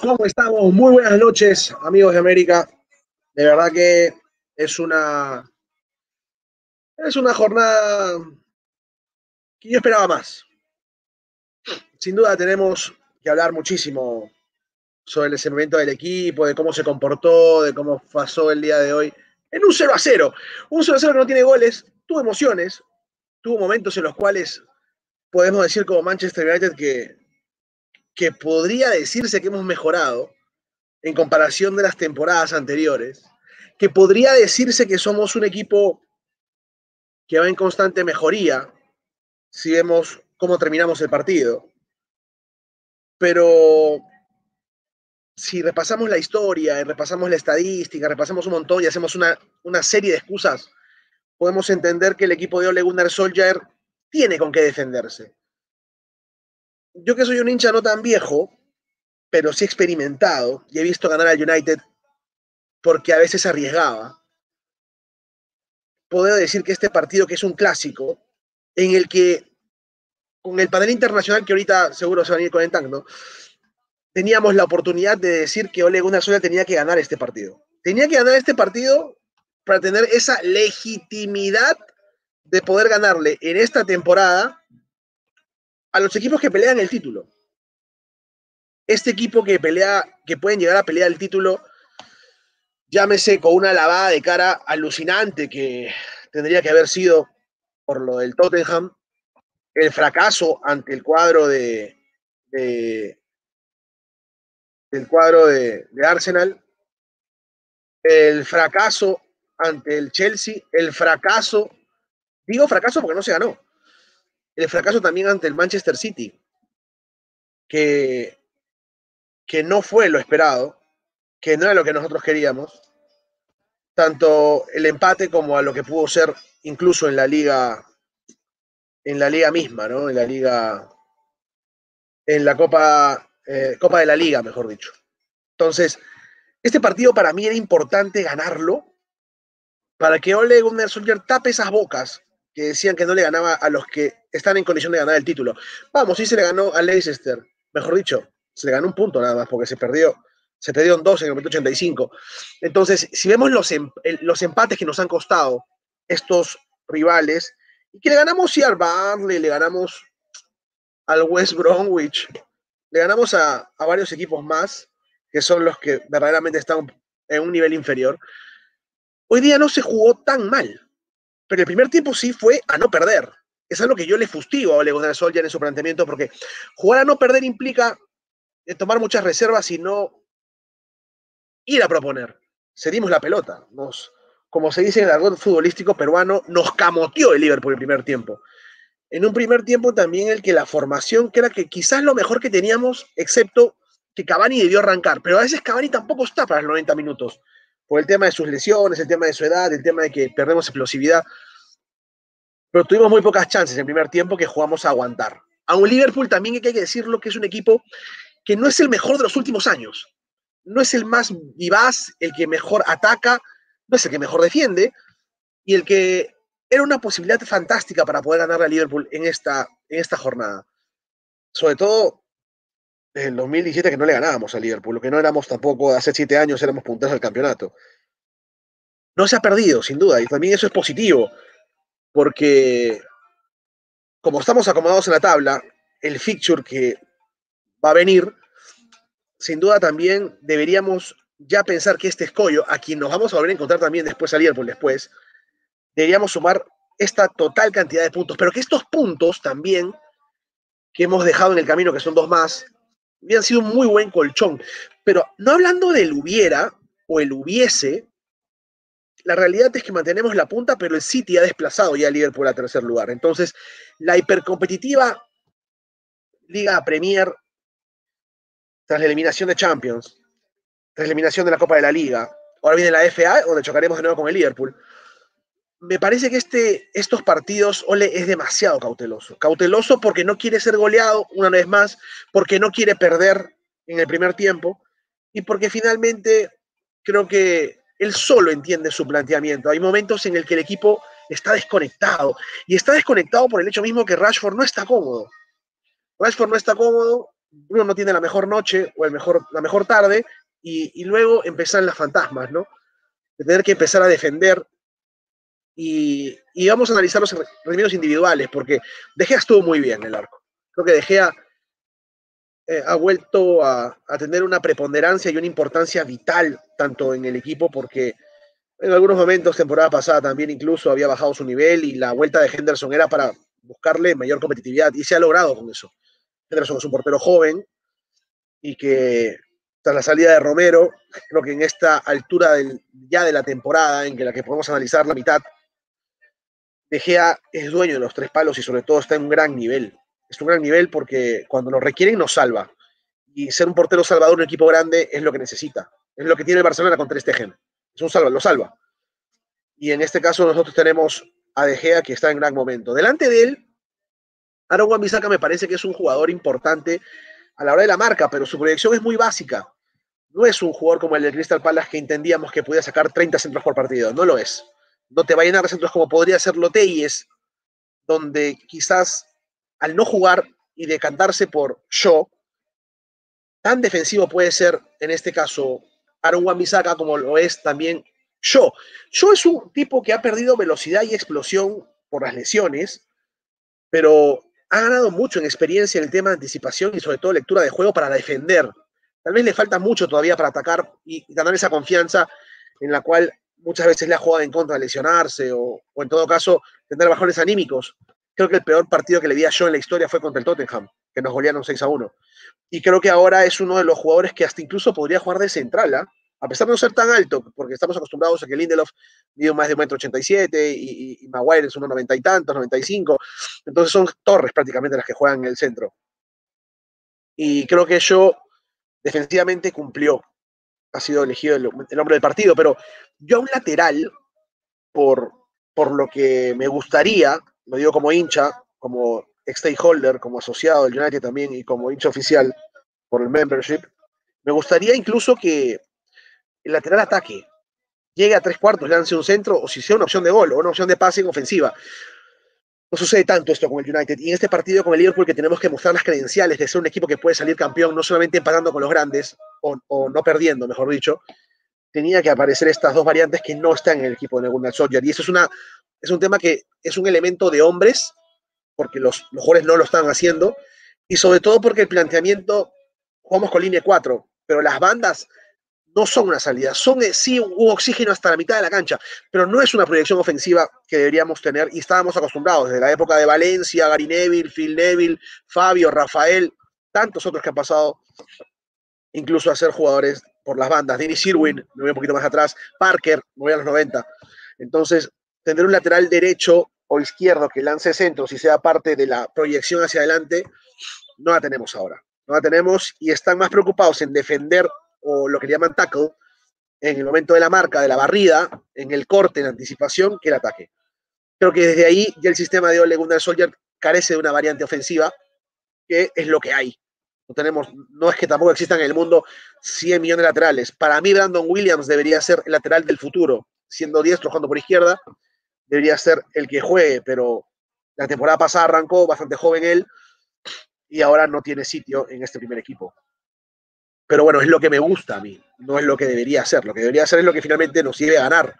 ¿Cómo estamos? Muy buenas noches, amigos de América. De verdad que es una es una jornada que yo esperaba más. Sin duda tenemos que hablar muchísimo sobre el desenvolvimiento del equipo, de cómo se comportó, de cómo pasó el día de hoy en un 0 a 0. Un 0 a 0 que no tiene goles, tuvo emociones, tuvo momentos en los cuales podemos decir como Manchester United que, que podría decirse que hemos mejorado en comparación de las temporadas anteriores, que podría decirse que somos un equipo que va en constante mejoría si vemos cómo terminamos el partido. Pero si repasamos la historia, repasamos la estadística, repasamos un montón y hacemos una, una serie de excusas, podemos entender que el equipo de Ole Gunnar Solskjaer tiene con qué defenderse. Yo que soy un hincha no tan viejo, pero sí experimentado, y he visto ganar al United porque a veces arriesgaba, puedo decir que este partido, que es un clásico, en el que con el panel internacional que ahorita seguro se van a ir comentando, teníamos la oportunidad de decir que Ole Gunnar Solskjaer tenía que ganar este partido. Tenía que ganar este partido para tener esa legitimidad de poder ganarle en esta temporada a los equipos que pelean el título. Este equipo que pelea, que pueden llegar a pelear el título, llámese con una lavada de cara alucinante que tendría que haber sido por lo del Tottenham, el fracaso ante el cuadro de, de del cuadro de, de Arsenal, el fracaso ante el Chelsea, el fracaso, digo fracaso porque no se ganó, el fracaso también ante el Manchester City, que, que no fue lo esperado, que no era lo que nosotros queríamos, tanto el empate como a lo que pudo ser incluso en la liga, en la liga misma, ¿no? En la liga, en la Copa, eh, Copa de la Liga, mejor dicho. Entonces, este partido para mí era importante ganarlo para que Ole Gunnar Solskjaer tape esas bocas que decían que no le ganaba a los que están en condición de ganar el título. Vamos, sí se le ganó a Leicester, mejor dicho, se le ganó un punto nada más porque se perdió, se perdieron dos en el momento 85. Entonces, si vemos los, em, los empates que nos han costado estos rivales, y que le ganamos sí al Barley, le ganamos al West Bromwich, le ganamos a, a varios equipos más, que son los que verdaderamente están en un nivel inferior. Hoy día no se jugó tan mal, pero el primer tiempo sí fue a no perder. Es algo que yo le fustigo a Ole Gunnar Solskjaer en su planteamiento, porque jugar a no perder implica eh, tomar muchas reservas y no ir a proponer. Cedimos la pelota. Nos, como se dice en el argot futbolístico peruano, nos camoteó el Liverpool el primer tiempo. En un primer tiempo también el que la formación, que era que quizás lo mejor que teníamos, excepto que Cavani debió arrancar, pero a veces Cavani tampoco está para los 90 minutos por el tema de sus lesiones, el tema de su edad, el tema de que perdemos explosividad. Pero tuvimos muy pocas chances en el primer tiempo que jugamos a aguantar. A un Liverpool también hay que decirlo que es un equipo que no es el mejor de los últimos años. No es el más vivaz, el que mejor ataca, no es el que mejor defiende, y el que era una posibilidad fantástica para poder ganar a Liverpool en esta, en esta jornada. Sobre todo desde el 2017 que no le ganábamos a Liverpool, lo que no éramos tampoco hace siete años, éramos punteros del campeonato. No se ha perdido, sin duda, y también eso es positivo, porque como estamos acomodados en la tabla, el fixture que va a venir, sin duda también deberíamos ya pensar que este escollo, a quien nos vamos a volver a encontrar también después a Liverpool después, deberíamos sumar esta total cantidad de puntos, pero que estos puntos también que hemos dejado en el camino, que son dos más, habían sido un muy buen colchón. Pero no hablando del hubiera o el hubiese, la realidad es que mantenemos la punta, pero el City ha desplazado ya a Liverpool a tercer lugar. Entonces, la hipercompetitiva Liga Premier, tras la eliminación de Champions, tras la eliminación de la Copa de la Liga, ahora viene la FA, donde chocaremos de nuevo con el Liverpool me parece que este, estos partidos Ole es demasiado cauteloso. Cauteloso porque no quiere ser goleado una vez más, porque no quiere perder en el primer tiempo y porque finalmente creo que él solo entiende su planteamiento. Hay momentos en el que el equipo está desconectado y está desconectado por el hecho mismo que Rashford no está cómodo. Rashford no está cómodo uno no tiene la mejor noche o el mejor, la mejor tarde y, luego empiezan las fantasmas, ¿no? De tener que empezar a defender y, vamos a analizar los rendimientos individuales porque De Gea estuvo muy bien en el arco. Creo que De Gea eh, ha vuelto a, a, tener una preponderancia y una importancia vital tanto en el equipo porque en algunos momentos, temporada pasada también incluso había bajado su nivel y la vuelta de Henderson era para buscarle mayor competitividad y se ha logrado con eso. Henderson es un portero joven y que tras la salida de Romero, creo que en esta altura del, ya de la temporada en que la que podemos analizar la mitad, De Gea es dueño de los tres palos y sobre todo está en un gran nivel. Es un gran nivel porque cuando lo requieren nos salva. Y ser un portero salvador en un equipo grande es lo que necesita. Es lo que tiene el Barcelona contra este gen. Es un salva, lo salva. Y en este caso nosotros tenemos a De Gea que está en gran momento. Delante de él Aaron wan me parece que es un jugador importante a la hora de la marca, pero su proyección es muy básica. No es un jugador como el de Crystal Palace que entendíamos que podía sacar 30 centros por partido. No lo es. No te va a llenar de como podría hacerlo Teyes, donde quizás al no jugar y decantarse por Shaw, tan defensivo puede ser en este caso Aaron wan como lo es también Shaw. Shaw es un tipo que ha perdido velocidad y explosión por las lesiones, pero ha ganado mucho en experiencia en el tema de anticipación y sobre todo lectura de juego para defender. Tal vez le falta mucho todavía para atacar y, ganar esa confianza en la cual muchas veces le ha jugado en contra lesionarse o, en todo caso tener bajones anímicos. Creo que el peor partido que le vi a yo en la historia fue contra el Tottenham, que nos golearon 6 a 1. Y creo que ahora es uno de los jugadores que hasta incluso podría jugar de central, ¿ah? a pesar de no ser tan alto, porque estamos acostumbrados a que Lindelof mide más de 1,87 m y, y, Maguire es unos 90 y tantos, 95. Entonces son torres prácticamente las que juegan en el centro. Y creo que yo defensivamente cumplió. Ha sido elegido el, hombre del partido, pero yo a un lateral, por, por lo que me gustaría, lo digo como hincha, como stakeholder, como asociado del United también y como hincha oficial por el membership, me gustaría incluso que el lateral ataque llegue a tres cuartos, lance un centro, o si sea una opción de gol o una opción de pase en ofensiva. No sucede tanto esto con el United. Y en este partido con el Liverpool que tenemos que mostrar las credenciales de ser un equipo que puede salir campeón, no solamente empatando con los grandes, o, no perdiendo, mejor dicho, tenía que aparecer estas dos variantes que no están en el equipo de Gunnar Solskjaer. Y eso es, una, es un tema que es un elemento de hombres, porque los, los jugadores no lo están haciendo, y sobre todo porque el planteamiento, jugamos con línea 4, pero las bandas no son una salida, son eh, sí un, oxígeno hasta la mitad de la cancha, pero no es una proyección ofensiva que deberíamos tener y estábamos acostumbrados desde la época de Valencia, Gary Neville, Phil Neville, Fabio, Rafael, tantos otros que han pasado incluso a ser jugadores por las bandas. Dennis Irwin, me voy un poquito más atrás, Parker, me voy a los 90. Entonces, tener un lateral derecho o izquierdo que lance centros y sea parte de la proyección hacia adelante, no la tenemos ahora. No la tenemos y están más preocupados en defender o lo que llaman tackle, en el momento de la marca, de la barrida, en el corte, en anticipación, que el ataque. Creo que desde ahí ya el sistema de Ole Gunnar Soldier carece de una variante ofensiva, que es lo que hay. No, tenemos, no es que tampoco existan en el mundo 100 millones de laterales. Para mí, Brandon Williams debería ser el lateral del futuro. Siendo diestro, jugando por izquierda, debería ser el que juegue, pero la temporada pasada arrancó bastante joven él y ahora no tiene sitio en este primer equipo. Pero bueno, es lo que me gusta a mí, no es lo que debería hacer. Lo que debería hacer es lo que finalmente nos lleve a ganar.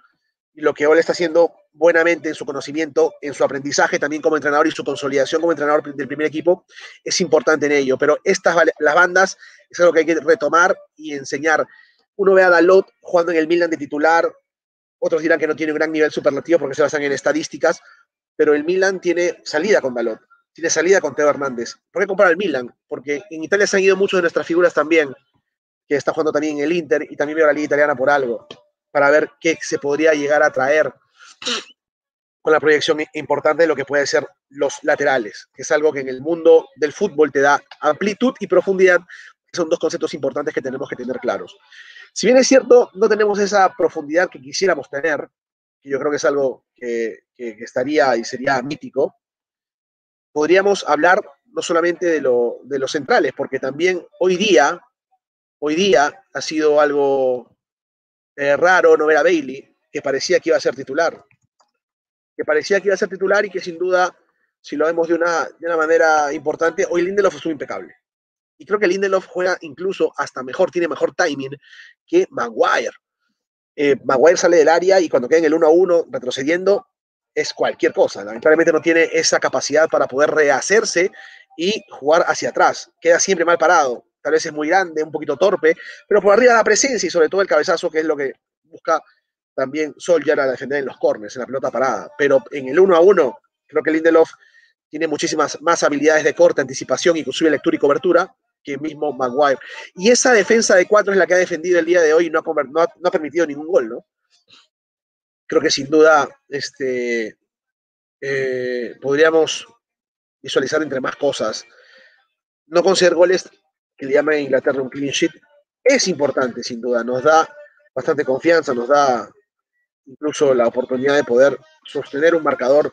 Y lo que Ole está haciendo buenamente en su conocimiento, en su aprendizaje también como entrenador y su consolidación como entrenador del primer equipo, es importante en ello. Pero estas, las bandas, es algo que hay que retomar y enseñar. Uno ve a Dalot jugando en el Milan de titular, otros dirán que no tiene un gran nivel superlativo porque se basan en estadísticas, pero el Milan tiene salida con Dalot, tiene salida con Teo Hernández. ¿Por qué comprar el Milan? Porque en Italia se han ido muchos de nuestras figuras también que está jugando también el Inter, y también veo la Liga Italiana por algo, para ver qué se podría llegar a traer con la proyección importante de lo que puede ser los laterales, que es algo que en el mundo del fútbol te da amplitud y profundidad, son dos conceptos importantes que tenemos que tener claros. Si bien es cierto, no tenemos esa profundidad que quisiéramos tener, que yo creo que es algo que, estaría y sería mítico, podríamos hablar no solamente de los centrales, porque también hoy día Hoy día ha sido algo eh, raro no ver a Bailey, que parecía que iba a ser titular. Que parecía que iba a ser titular y que sin duda, si lo vemos de una, de una manera importante, hoy Lindelof estuvo impecable. Y creo que Lindelof juega incluso hasta mejor, tiene mejor timing que Maguire. Eh, Maguire sale del área y cuando queda en el 1 a 1 retrocediendo es cualquier cosa. Lamentablemente no tiene esa capacidad para poder rehacerse y jugar hacia atrás. Queda siempre mal parado. Tal vez es muy grande, un poquito torpe, pero por arriba la presencia y sobre todo el cabezazo, que es lo que busca también Solskjaer a defender en los corners, en la pelota parada. Pero en el 1 a 1, creo que Lindelof tiene muchísimas más habilidades de corte, anticipación, inclusive lectura y cobertura, que mismo Maguire. Y esa defensa de cuatro es la que ha defendido el día de hoy y no ha, permitido ningún gol, ¿no? Creo que sin duda este, eh, podríamos visualizar entre más cosas. No conseguir goles que le llaman a Inglaterra un clean sheet es importante, sin duda. Nos da bastante confianza, nos da incluso la oportunidad de poder sostener un marcador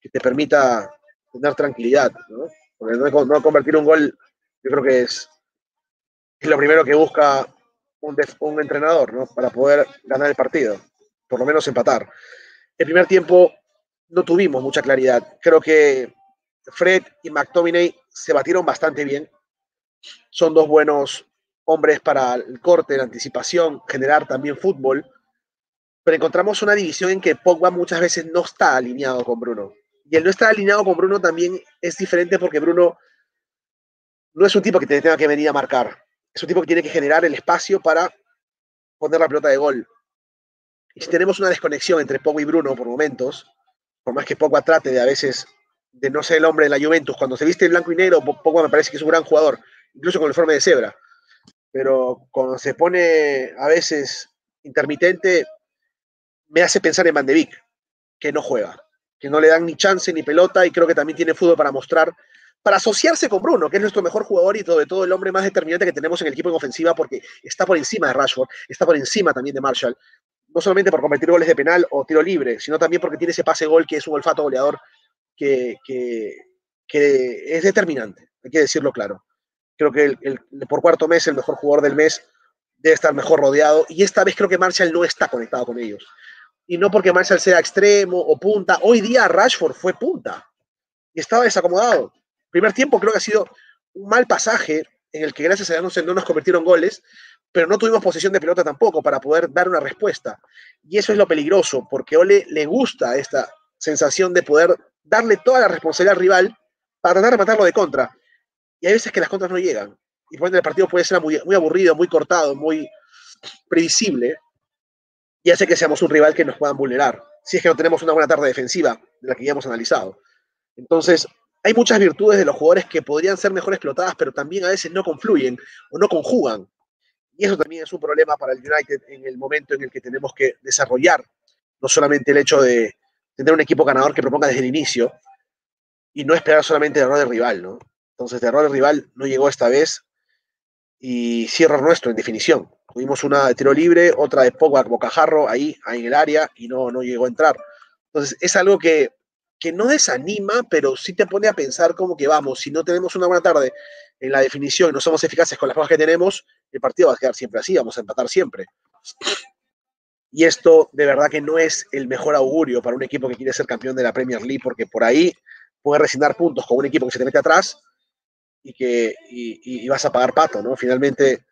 que te permita tener tranquilidad, ¿no? Porque no convertir un gol yo creo que es, lo primero que busca un, un entrenador, ¿no? Para poder ganar el partido, por lo menos empatar. El primer tiempo no tuvimos mucha claridad. Creo que Fred y McTominay se batieron bastante bien. Son dos buenos hombres para el corte, la anticipación, generar también fútbol. Pero encontramos una división en que Pogba muchas veces no está alineado con Bruno. Y el no estar alineado con Bruno también es diferente porque Bruno no es un tipo que te tenga que venir a marcar. Es un tipo que tiene que generar el espacio para poner la pelota de gol. Y si tenemos una desconexión entre Pogba y Bruno por momentos, por más que Pogba trate de a veces de no ser el hombre de la Juventus, cuando se viste blanco y negro, Pogba me parece que es un gran jugador, incluso con el forma de cebra. Pero cuando se pone a veces intermitente, me hace pensar en Beek, que no juega, que no le dan ni chance ni pelota y creo que también tiene fútbol para mostrar para asociarse con Bruno, que es nuestro mejor jugador y sobre todo el hombre más determinante que tenemos en el equipo en ofensiva, porque está por encima de Rashford, está por encima también de Marshall, no solamente por convertir goles de penal o tiro libre, sino también porque tiene ese pase gol que es un olfato goleador que, es determinante, hay que decirlo claro. Creo que por cuarto mes el mejor jugador del mes debe estar mejor rodeado y esta vez creo que Marshall no está conectado con ellos. Y no porque Marshall sea extremo o punta, hoy día Rashford fue punta y estaba desacomodado primer tiempo creo que ha sido un mal pasaje en el que gracias a Dios no nos convirtieron goles, pero no tuvimos posesión de pelota tampoco para poder dar una respuesta. Y eso es lo peligroso, porque Ole le gusta esta sensación de poder darle toda la responsabilidad al rival para tratar de matarlo de contra. Y hay veces que las contras no llegan. Y por ende el partido puede ser muy, aburrido, muy cortado, muy previsible. Y hace que seamos un rival que nos puedan vulnerar. Si es que no tenemos una buena tarde defensiva, de la que ya hemos analizado. Entonces, hay muchas virtudes de los jugadores que podrían ser mejor explotadas, pero también a veces no confluyen o no conjugan. Y eso también es un problema para el United en el momento en el que tenemos que desarrollar no solamente el hecho de tener un equipo ganador que proponga desde el inicio y no esperar solamente el error del rival, ¿no? Entonces, el error del rival no llegó esta vez y error nuestro, en definición. Tuvimos una de tiro libre, otra de Pogba bocajarro ahí, ahí en el área y no, no llegó a entrar. Entonces, es algo que que no desanima, pero sí te pone a pensar como que vamos, si no tenemos una buena tarde en la definición y no somos eficaces con las cosas que tenemos, el partido va a quedar siempre así, vamos a empatar siempre. Y esto de verdad que no es el mejor augurio para un equipo que quiere ser campeón de la Premier League, porque por ahí puedes resignar puntos con un equipo que se te mete atrás y que y, vas a pagar pato, ¿no? Finalmente,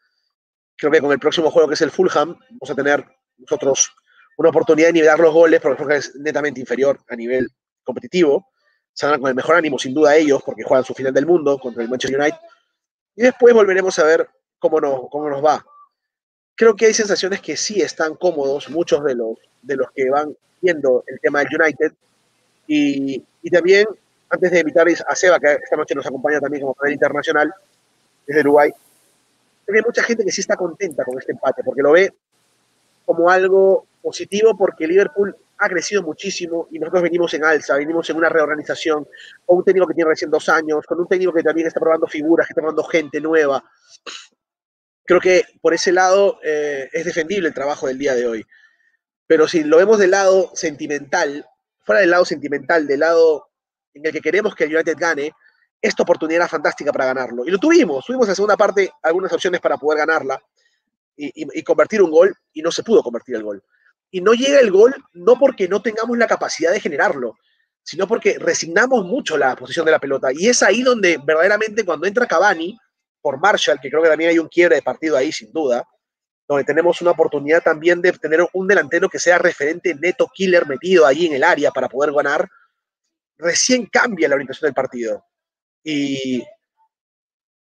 creo que con el próximo juego que es el Fulham, vamos a tener nosotros una oportunidad de nivelar los goles, porque el es netamente inferior a nivel competitivo, saldrán con el mejor ánimo sin duda ellos, porque juegan su final del mundo contra el Manchester United, y después volveremos a ver cómo nos, cómo nos va. Creo que hay sensaciones que sí están cómodos, muchos de los, de los que van viendo el tema del United, y, y también, antes de invitar a Seba, que esta noche nos acompaña también como panel internacional desde Uruguay, hay mucha gente que sí está contenta con este empate, porque lo ve como algo positivo, porque Liverpool ha crecido muchísimo y nosotros venimos en alza, venimos en una reorganización, con un técnico que tiene recién dos años, con un técnico que también está probando figuras, que está probando gente nueva. Creo que por ese lado eh, es defendible el trabajo del día de hoy. Pero si lo vemos del lado sentimental, fuera del lado sentimental, del lado en el que queremos que el United gane, esta oportunidad era fantástica para ganarlo. Y lo tuvimos, tuvimos en segunda parte algunas opciones para poder ganarla y convertir un gol y no se pudo convertir el gol y no llega el gol no porque no tengamos la capacidad de generarlo, sino porque resignamos mucho la posición de la pelota. Y es ahí donde verdaderamente cuando entra Cavani, por Marshall, que creo que también hay un quiebre de partido ahí, sin duda, donde tenemos una oportunidad también de tener un delantero que sea referente neto killer metido ahí en el área para poder ganar, recién cambia la orientación del partido. Y,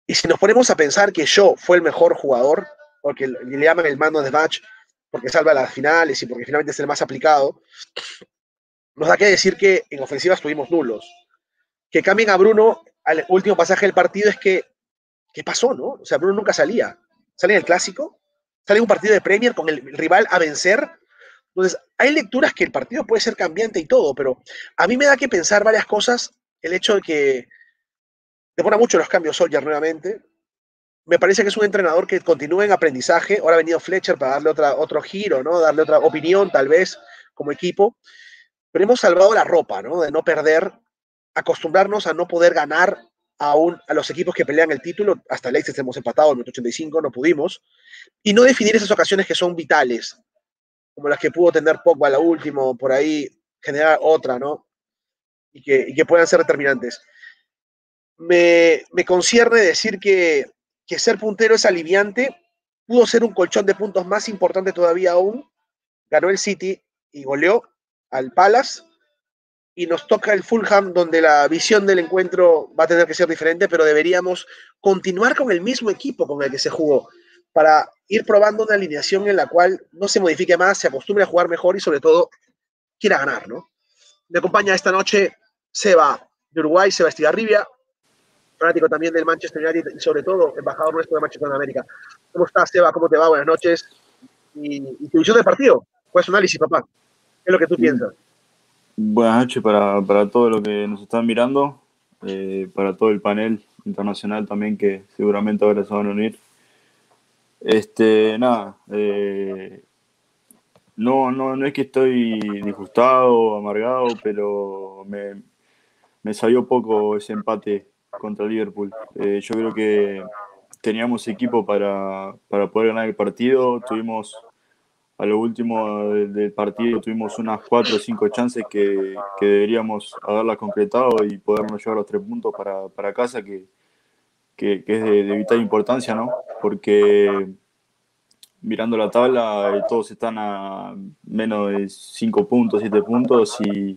y si nos ponemos a pensar que yo fue el mejor jugador, porque le llaman el mando de match, porque salva las finales y porque finalmente es el más aplicado, nos da que decir que en ofensiva estuvimos nulos. Que cambien a Bruno al último pasaje del partido es que, ¿qué pasó, no? O sea, Bruno nunca salía. Sale en el clásico, sale en un partido de Premier con el rival a vencer. Entonces, hay lecturas que el partido puede ser cambiante y todo, pero a mí me da que pensar varias cosas. El hecho de que demora mucho los cambios Soldier nuevamente. Me parece que es un entrenador que continúa en aprendizaje. Ahora ha venido Fletcher para darle otra, otro giro, ¿no? Darle otra opinión, tal vez, como equipo. Pero hemos salvado la ropa, ¿no? De no perder acostumbrarnos a no poder ganar aún a los equipos que pelean el título. Hasta el hemos empatado en el 85, no pudimos. Y no definir esas ocasiones que son vitales, como las que pudo tener Pogba la última, por ahí generar otra, ¿no? Y que, que puedan ser determinantes. Me, me concierne decir que, que ser puntero es aliviante. Pudo ser un colchón de puntos más importante todavía aún. Ganó el City y goleó al Palace y nos toca el Fulham, donde la visión del encuentro va a tener que ser diferente, pero deberíamos continuar con el mismo equipo con el que se jugó, para ir probando una alineación en la cual no se modifique más, se acostumbre a jugar mejor y sobre todo quiera ganar, ¿no? Me acompaña esta noche Seba de Uruguay, Seba Estigarribia, fanático también del Manchester United y sobre todo embajador nuestro de Manchester América. ¿Cómo estás, Seba? ¿Cómo te va? Buenas noches. ¿Y, y tu visión del partido? ¿Cuál es tu análisis, papá? ¿Qué es lo que tú piensas? Buenas noches para, para todos los que nos están mirando, eh, para todo el panel internacional también que seguramente ahora se van a unir. Este, nada, eh, no, no, no es que estoy disgustado, amargado, pero me, me salió poco ese empate contra Liverpool. Eh, yo creo que teníamos equipo para, para poder ganar el partido, tuvimos a lo último del, partido tuvimos unas cuatro o cinco chances que, que deberíamos haberlas concretado y podernos llevar los tres puntos para, para casa, que, que, es de, vital importancia, ¿no? Porque mirando la tabla, eh, todos están a menos de cinco puntos, siete puntos y,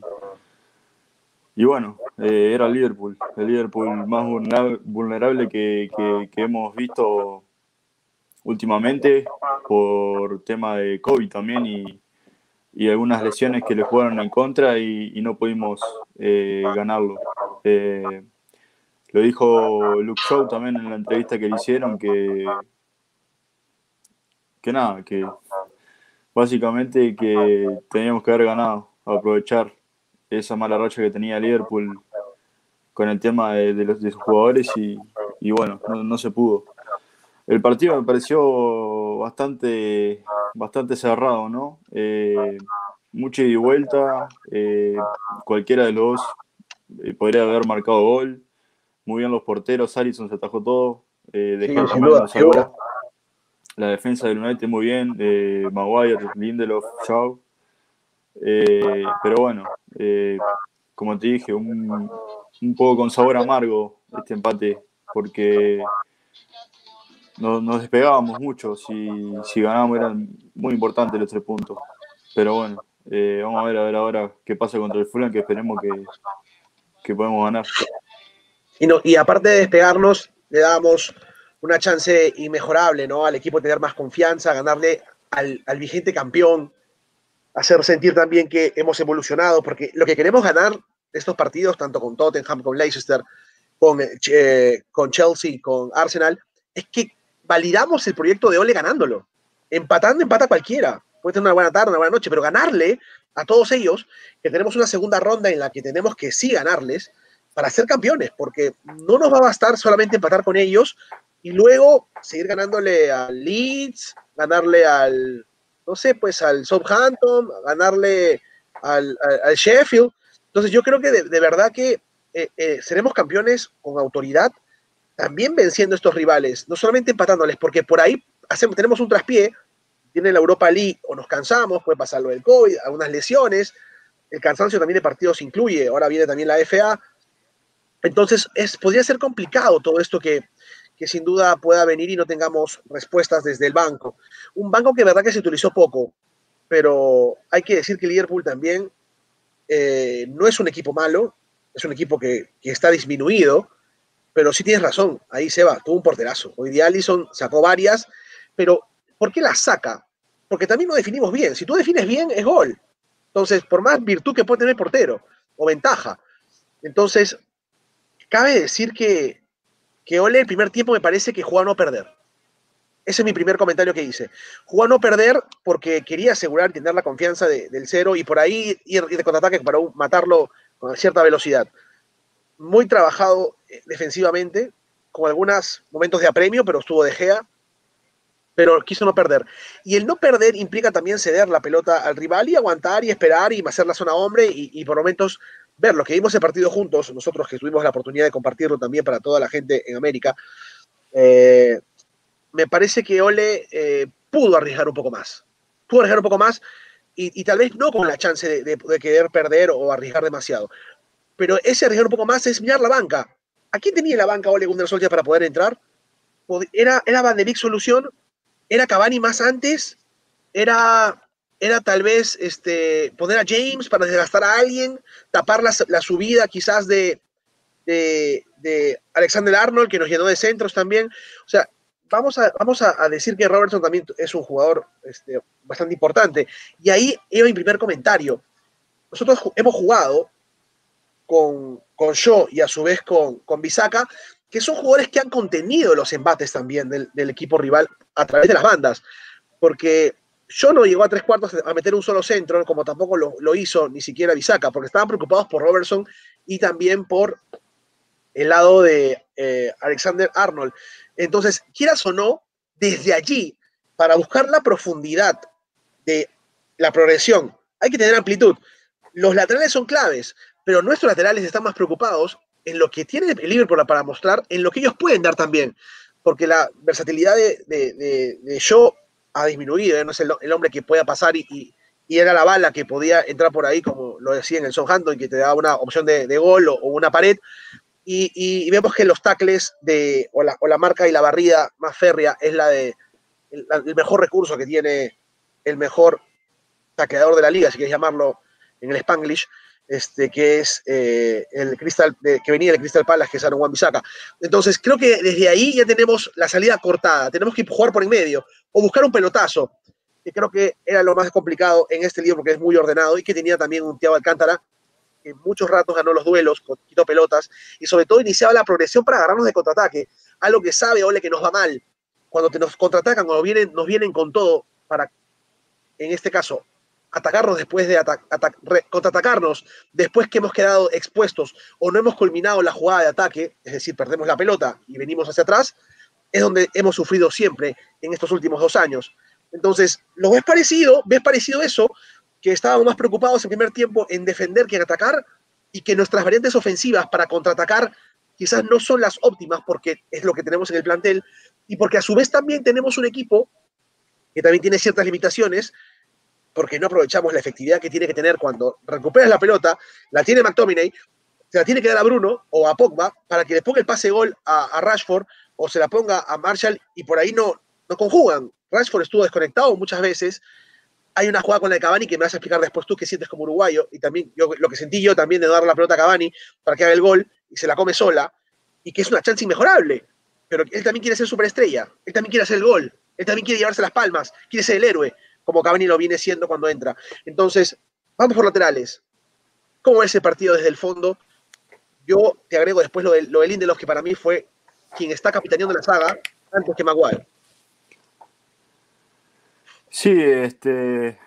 y bueno, eh, era Liverpool, el Liverpool más vulnerable que, que, hemos visto últimamente por tema de COVID también y, y algunas lesiones que le jugaron en contra y, y no pudimos eh, ganarlo. Eh, lo dijo Luke Shaw también en la entrevista que le hicieron que, que nada, que básicamente que teníamos que haber ganado, aprovechar esa mala racha que tenía Liverpool con el tema de, los de sus jugadores y, y bueno, no, se pudo. El partido me pareció bastante, bastante cerrado, ¿no? Eh, mucha y vuelta, eh, cualquiera de los dos eh, podría haber marcado gol. Muy bien los porteros, Allison se atajó todo. Eh, sí, sin duda, La defensa del United muy bien, Maguire, Lindelof, Shaw. pero bueno, como te dije, un, un poco con sabor amargo este empate, porque nos, nos despegábamos mucho. Si, si ganábamos eran muy importantes los tres puntos. Pero bueno, eh, vamos a ver a ver ahora qué pasa contra el Fulham, que esperemos que, que podemos ganar. Y, no, y aparte de despegarnos, le damos una chance inmejorable ¿no? al equipo tener más confianza, ganarle al, al vigente campeón, hacer sentir también que hemos evolucionado, porque lo que queremos ganar estos partidos, tanto con Tottenham, con Leicester, con, eh, con Chelsea, con Arsenal, es que validamos el proyecto de Ole ganándolo. Empatando, empata cualquiera. Puede tener una buena tarde, una buena noche, pero ganarle a todos ellos, que tenemos una segunda ronda en la que tenemos que sí ganarles para ser campeones, porque no nos va a bastar solamente empatar con ellos y luego seguir ganándole al Leeds, ganarle al, no sé, pues al Southampton, ganarle al, al, al Sheffield. Entonces yo creo que de, verdad que eh, eh, seremos campeones con autoridad también venciendo a estos rivales, no solamente empatándoles, porque por ahí hacemos, tenemos un traspié, tiene la Europa League o nos cansamos, puede pasar lo del COVID, algunas lesiones, el cansancio también de partidos incluye, ahora viene también la FA. Entonces, es, podría ser complicado todo esto que, que sin duda pueda venir y no tengamos respuestas desde el banco. Un banco que verdad que se utilizó poco, pero hay que decir que Liverpool también eh, no es un equipo malo, es un equipo que, que, está disminuido, pero sí tienes razón, ahí se va, tuvo un porterazo. Hoy día Allison sacó varias, pero ¿por qué las saca? Porque también no definimos bien. Si tú defines bien, es gol. Entonces, por más virtud que puede tener el portero o ventaja. Entonces, cabe decir que, que Ole el primer tiempo me parece que jugó a no perder. Ese es mi primer comentario que hice. Jugó a no perder porque quería asegurar y tener la confianza del cero y por ahí ir, de contraataque para matarlo con cierta velocidad. Muy trabajado eh, defensivamente, con algunos momentos de apremio, pero estuvo de Gea, pero quiso no perder. Y el no perder implica también ceder la pelota al rival y aguantar y esperar y hacer la zona hombre y, por momentos ver lo que vimos el partido juntos, nosotros que tuvimos la oportunidad de compartirlo también para toda la gente en América, eh, me parece que Ole eh, pudo arriesgar un poco más. Pudo arriesgar un poco más y, tal vez no con la chance de, querer perder o arriesgar demasiado. Pero ese arriesgar un poco más es mirar la banca. ¿A quién tenía la banca Ole Gunnar Solskjaer para poder entrar? ¿Era, era Van de Beek solución? ¿Era Cavani más antes? ¿Era, era tal vez este, poner a James para desgastar a alguien? ¿Tapar la, subida quizás de, de, Alexander Arnold, que nos llenó de centros también? O sea, vamos a, vamos a, decir que Robertson también es un jugador este, bastante importante. Y ahí iba mi primer comentario. Nosotros hemos jugado con, con Shaw y a su vez con, con que son jugadores que han contenido los embates también del, equipo rival a través de las bandas, porque yo no llegó a tres cuartos a meter un solo centro, como tampoco lo, hizo ni siquiera Bisaca, porque estaban preocupados por Robertson y también por el lado de eh, Alexander Arnold. Entonces, quieras o no, desde allí, para buscar la profundidad de la progresión, hay que tener amplitud. Los laterales son claves, pero nuestros laterales están más preocupados en lo que tiene el Liverpool para mostrar, en lo que ellos pueden dar también, porque la versatilidad de, de, ha disminuido, ¿eh? no es el, hombre que pueda pasar y, y, era la bala que podía entrar por ahí, como lo decía en el y que te da una opción de, gol o, una pared, y, y, vemos que los tacles de, o la, o la, marca y la barrida más férrea es la de el, el mejor recurso que tiene el mejor tacleador de la liga, si quieres llamarlo en el Spanglish, este, que es eh, el Crystal, que venía del Crystal Palace, que es Aaron wan Entonces, creo que desde ahí ya tenemos la salida cortada. Tenemos que jugar por en medio o buscar un pelotazo, que creo que era lo más complicado en este libro porque es muy ordenado y que tenía también un Thiago Alcántara que muchos ratos ganó los duelos, quitó pelotas y sobre todo iniciaba la progresión para agarrarnos de contraataque. Algo que sabe Ole que nos va mal. Cuando te nos contraatacan, cuando vienen, nos vienen con todo para, en este caso, atacarnos después de contraatacarnos después que hemos quedado expuestos o no hemos culminado la jugada de ataque, es decir, perdemos la pelota y venimos hacia atrás, es donde hemos sufrido siempre en estos últimos dos años. Entonces, ¿lo ves parecido? ¿Ves parecido eso? Que estábamos más preocupados en primer tiempo en defender que en atacar y que nuestras variantes ofensivas para contraatacar quizás no son las óptimas porque es lo que tenemos en el plantel y porque a su vez también tenemos un equipo que también tiene ciertas limitaciones porque no aprovechamos la efectividad que tiene que tener cuando recuperas la pelota, la tiene McTominay, se la tiene que dar a Bruno o a Pogba para que le ponga el pase gol a, Rashford o se la ponga a Marshall y por ahí no, no conjugan. Rashford estuvo desconectado muchas veces. Hay una jugada con la de Cavani que me vas a explicar después tú que sientes como uruguayo y también yo, lo que sentí yo también de dar la pelota a Cavani para que haga el gol y se la come sola y que es una chance inmejorable. Pero él también quiere ser superestrella, él también quiere hacer el gol, él también quiere llevarse las palmas, quiere ser el héroe como Cavani lo viene siendo cuando entra. Entonces, vamos por laterales. ¿Cómo es ese partido desde el fondo? Yo te agrego después lo de, lo de Lindelof, que para mí fue quien está capitaneando la saga antes que Maguire. Sí, este,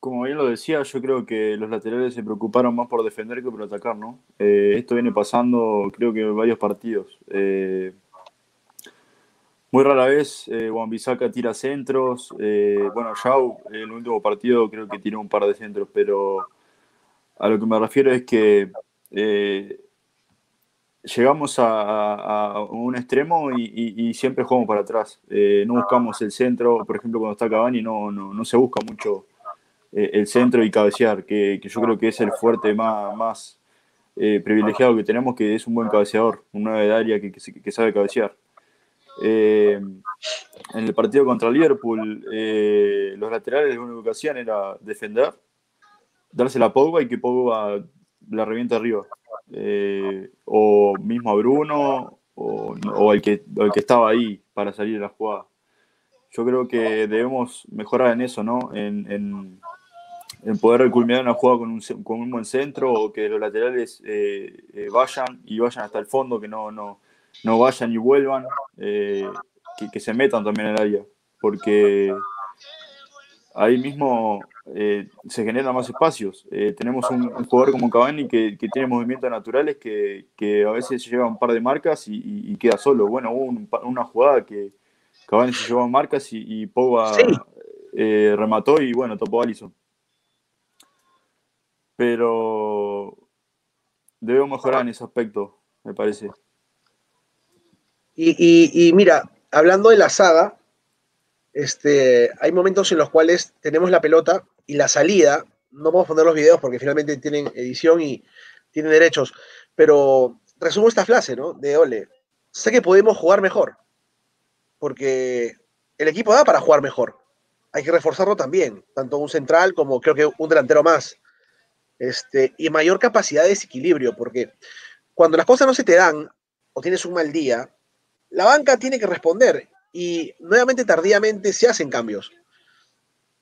como bien lo decía, yo creo que los laterales se preocuparon más por defender que por atacar, ¿no? Eh, esto viene pasando, creo que varios partidos. Eh, muy rara vez eh, Juan tira centros. Eh, bueno, Yao en el último partido creo que tiró un par de centros, pero a lo que me refiero es que eh, llegamos a, un extremo y, siempre jugamos para atrás. No buscamos el centro, por ejemplo, cuando está Cavani no, no, se busca mucho el centro y cabecear, que, yo creo que es el fuerte más, más privilegiado que tenemos, que es un buen cabeceador, un 9 de área que, que sabe cabecear. Eh, en el partido contra Liverpool, eh, los laterales lo único que hacían era defender, dársela a Pogba y que Pogba la revienta arriba. Eh, o mismo a Bruno o, el, que, el que estaba ahí para salir de la jugada. Yo creo que debemos mejorar en eso, ¿no? En, en, poder culminar una jugada con un, con un, buen centro o que los laterales vayan y vayan hasta el fondo, que no, no, no vayan y vuelvan, eh, que, se metan también en el área, porque ahí mismo eh, se generan más espacios. Eh, tenemos un, jugador como Cavani que, tiene movimientos naturales que, a veces lleva un par de marcas y, queda solo. Bueno, hubo una jugada que Cavani se llevó marcas y, y Pogba remató y bueno, topó a Alisson. Pero debemos mejorar en ese aspecto, me parece. Y, mira, hablando de la saga, este, hay momentos en los cuales tenemos la pelota y la salida, no vamos a poner los videos porque finalmente tienen edición y tienen derechos, pero resumo esta frase, ¿no? De Ole, sé que podemos jugar mejor, porque el equipo da para jugar mejor. Hay que reforzarlo también, tanto un central como creo que un delantero más. Este, y mayor capacidad de desequilibrio, porque cuando las cosas no se te dan o tienes un mal día, la banca tiene que responder y nuevamente tardíamente se hacen cambios.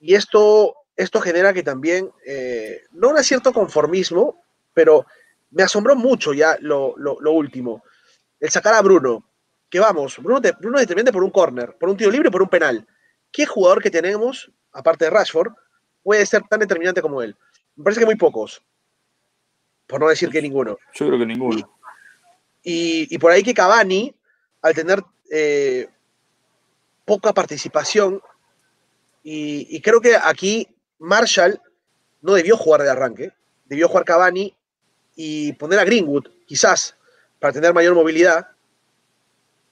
Y esto, esto genera que también, eh, no un cierto conformismo, pero me asombró mucho ya lo, último. El sacar a Bruno, que vamos, Bruno, Bruno es determinante por un corner, por un tiro libre, por un penal. ¿Qué jugador que tenemos, aparte de Rashford, puede ser tan determinante como él? Me parece que muy pocos. Por no decir que ninguno. Yo creo que ninguno. Y, y por ahí que Cavani, al tener eh, poca participación, y, creo que aquí Marshall no debió jugar de arranque, debió jugar Cavani y poner a Greenwood, quizás, para tener mayor movilidad.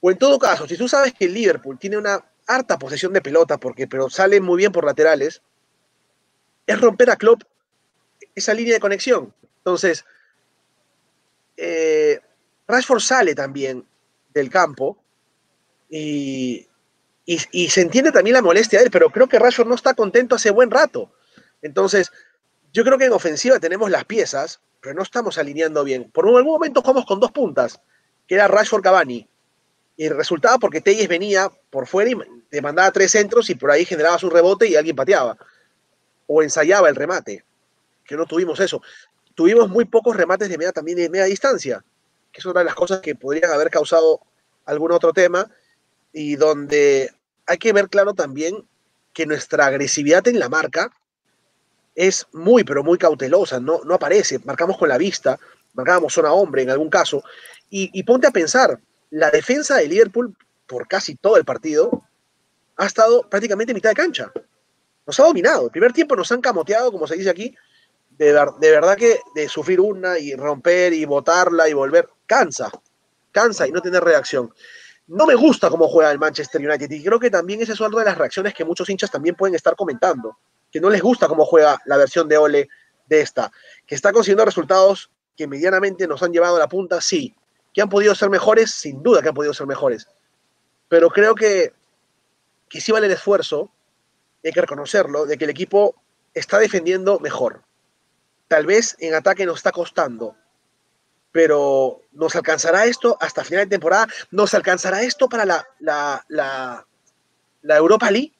O en todo caso, si tú sabes que Liverpool tiene una harta posesión de pelota, porque, pero sale muy bien por laterales, es romper a Klopp esa línea de conexión. Entonces, eh, Rashford sale también del campo. Y, se entiende también la molestia de él, pero creo que Rashford no está contento hace buen rato. Entonces, yo creo que en ofensiva tenemos las piezas, pero no estamos alineando bien. Por algún momento jugamos con dos puntas, que era Rashford Cavani. Y resultaba porque Telles venía por fuera y te mandaba tres centros y por ahí generabas un rebote y alguien pateaba. O ensayaba el remate, que no tuvimos eso. Tuvimos muy pocos remates de media, también de media distancia que es una de las cosas que podrían haber causado algún otro tema, y donde hay que ver claro también que nuestra agresividad en la marca es muy, pero muy cautelosa, no, no aparece, marcamos con la vista, marcábamos zona hombre en algún caso, y, ponte a pensar, la defensa de Liverpool por casi todo el partido ha estado prácticamente en mitad de cancha. Nos ha dominado. El primer tiempo nos han camoteado, como se dice aquí, de, de, verdad que de sufrir una y romper y botarla y volver cansa, cansa y no tener reacción. No me gusta cómo juega el Manchester United y creo que también esa es una de las reacciones que muchos hinchas también pueden estar comentando, que no les gusta cómo juega la versión de Ole de esta, que está consiguiendo resultados que medianamente nos han llevado a la punta, sí, que han podido ser mejores, sin duda que han podido ser mejores, pero creo que, que sí vale el esfuerzo, hay que reconocerlo, de que el equipo está defendiendo mejor. Tal vez en ataque nos está costando, pero ¿nos alcanzará esto hasta final de temporada? ¿Nos alcanzará esto para la, la, la, Europa League?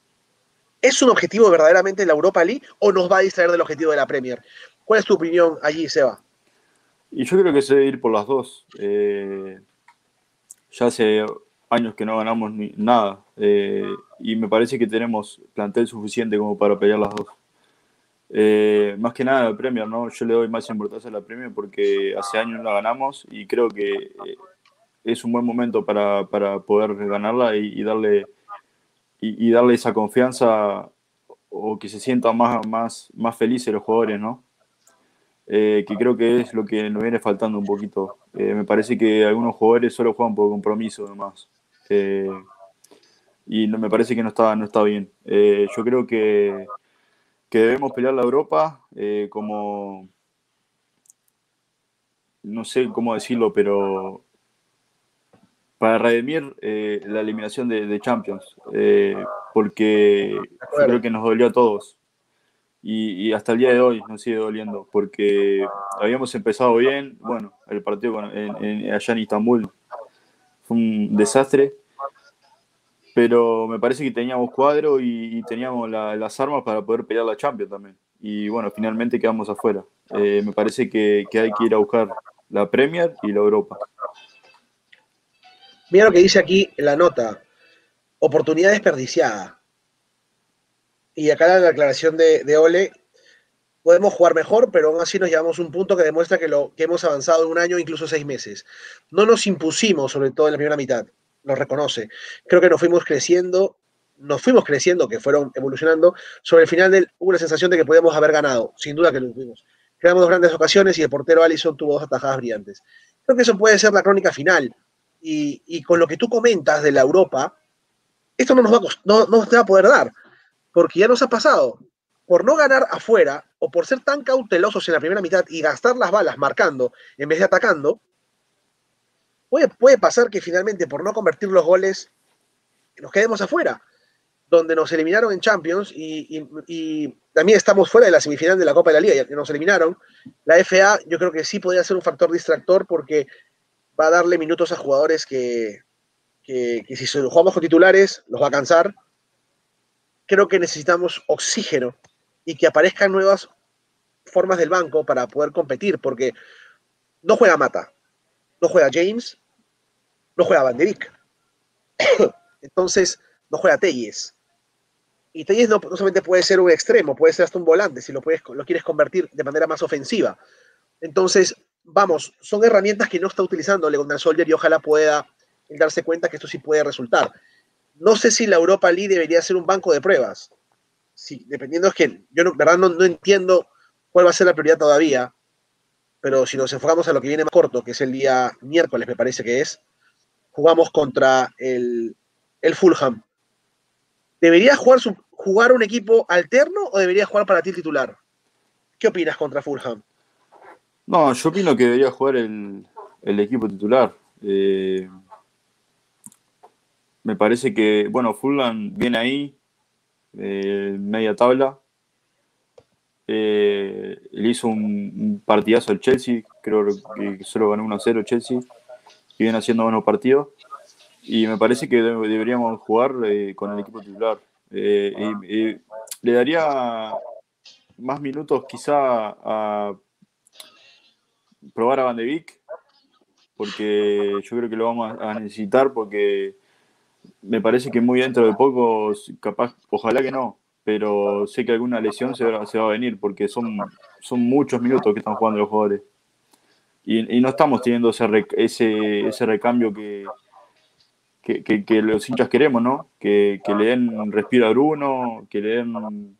¿Es un objetivo verdaderamente la Europa League o nos va a distraer del objetivo de la Premier? ¿Cuál es tu opinión allí, Seba? Y yo creo que se debe ir por las dos. Eh, ya hace años que no ganamos ni nada eh, y me parece que tenemos plantel suficiente como para pelear las dos. Eh, más que nada la Premier, ¿no? Yo le doy más importancia a la Premier porque hace años la ganamos y creo que eh, es un buen momento para, para poder ganarla y, darle y, darle esa confianza o que se sientan más, más, más felices los jugadores, ¿no? Eh, que creo que es lo que nos viene faltando un poquito. me parece que algunos jugadores solo juegan por compromiso, nomás. y no, me parece que no está, no está bien. yo creo que que debemos pelear la Europa eh, como, no sé cómo decirlo, pero para redimir eh, la eliminación de, Champions, eh, porque creo que nos dolió a todos. Y, hasta el día de hoy nos sigue doliendo, porque habíamos empezado bien, bueno, el partido en, allá en Istambul fue un desastre, pero me parece que teníamos cuadro y, teníamos las armas para poder pelear la Champions también. Y bueno, finalmente quedamos afuera. Eh, me parece que, hay que ir a buscar la Premier y la Europa. Mira lo que dice aquí la nota. Oportunidad desperdiciada. Y acá la declaración de, Ole, podemos jugar mejor, pero aún así nos llevamos un punto que demuestra que, lo, que hemos avanzado en un año, incluso seis meses. No nos impusimos, sobre todo en la primera mitad, lo reconoce. Creo que nos fuimos creciendo, nos fuimos creciendo, que fueron evolucionando. Sobre el final del, hubo la sensación de que podíamos haber ganado, sin duda que lo tuvimos. Creamos dos grandes ocasiones y el portero Allison tuvo dos atajadas brillantes. Creo que eso puede ser la crónica final y, con lo que tú comentas de la Europa, esto no nos, va a, no, va a poder dar, porque ya nos ha pasado. Por no ganar afuera o por ser tan cautelosos en la primera mitad y gastar las balas marcando en vez de atacando, puede, pasar que finalmente por no convertir los goles nos quedemos afuera, donde nos eliminaron en Champions y, también estamos fuera de la semifinal de la Copa de la Liga, ya que nos eliminaron. La FA yo creo que sí podría ser un factor distractor porque va a darle minutos a jugadores que, que, si jugamos con titulares los va a cansar. Creo que necesitamos oxígeno y que aparezcan nuevas formas del banco para poder competir, porque no juega Mata, no juega James, no juega Van Entonces, no juega Telles. Y Telles no, solamente puede ser un extremo, puede ser hasta un volante, si lo, puedes, lo quieres convertir de manera más ofensiva. Entonces, vamos, son herramientas que no está utilizando Leonard Soldier y ojalá pueda darse cuenta que esto sí puede resultar. No sé si la Europa League debería ser un banco de pruebas. Sí, dependiendo es que yo no, verdad no, entiendo cuál va a ser la prioridad todavía, pero si nos enfocamos a lo que viene más corto, que es el día miércoles, me parece que es, jugamos contra el, el Fulham. ¿Debería jugar, su, jugar un equipo alterno o debería jugar para ti titular? ¿Qué opinas contra Fulham? No, yo opino que debería jugar el, equipo titular. Eh, me parece que, bueno, Fulham viene ahí, eh, media tabla. Eh, le hizo un, partidazo al Chelsea, creo que solo ganó 1-0 Chelsea, y viene haciendo buenos partidos. Y me parece que deberíamos jugar con el equipo titular. le daría más minutos quizá a probar a Van de porque yo creo que lo vamos a necesitar, porque me parece que muy dentro de poco, capaz, ojalá que no, pero sé que alguna lesión se va, a venir, porque son, son muchos minutos que están jugando los jugadores. Y, no estamos teniendo ese, ese, ese recambio que, que, los hinchas queremos, ¿no? Que, le den respiro a Bruno, que le den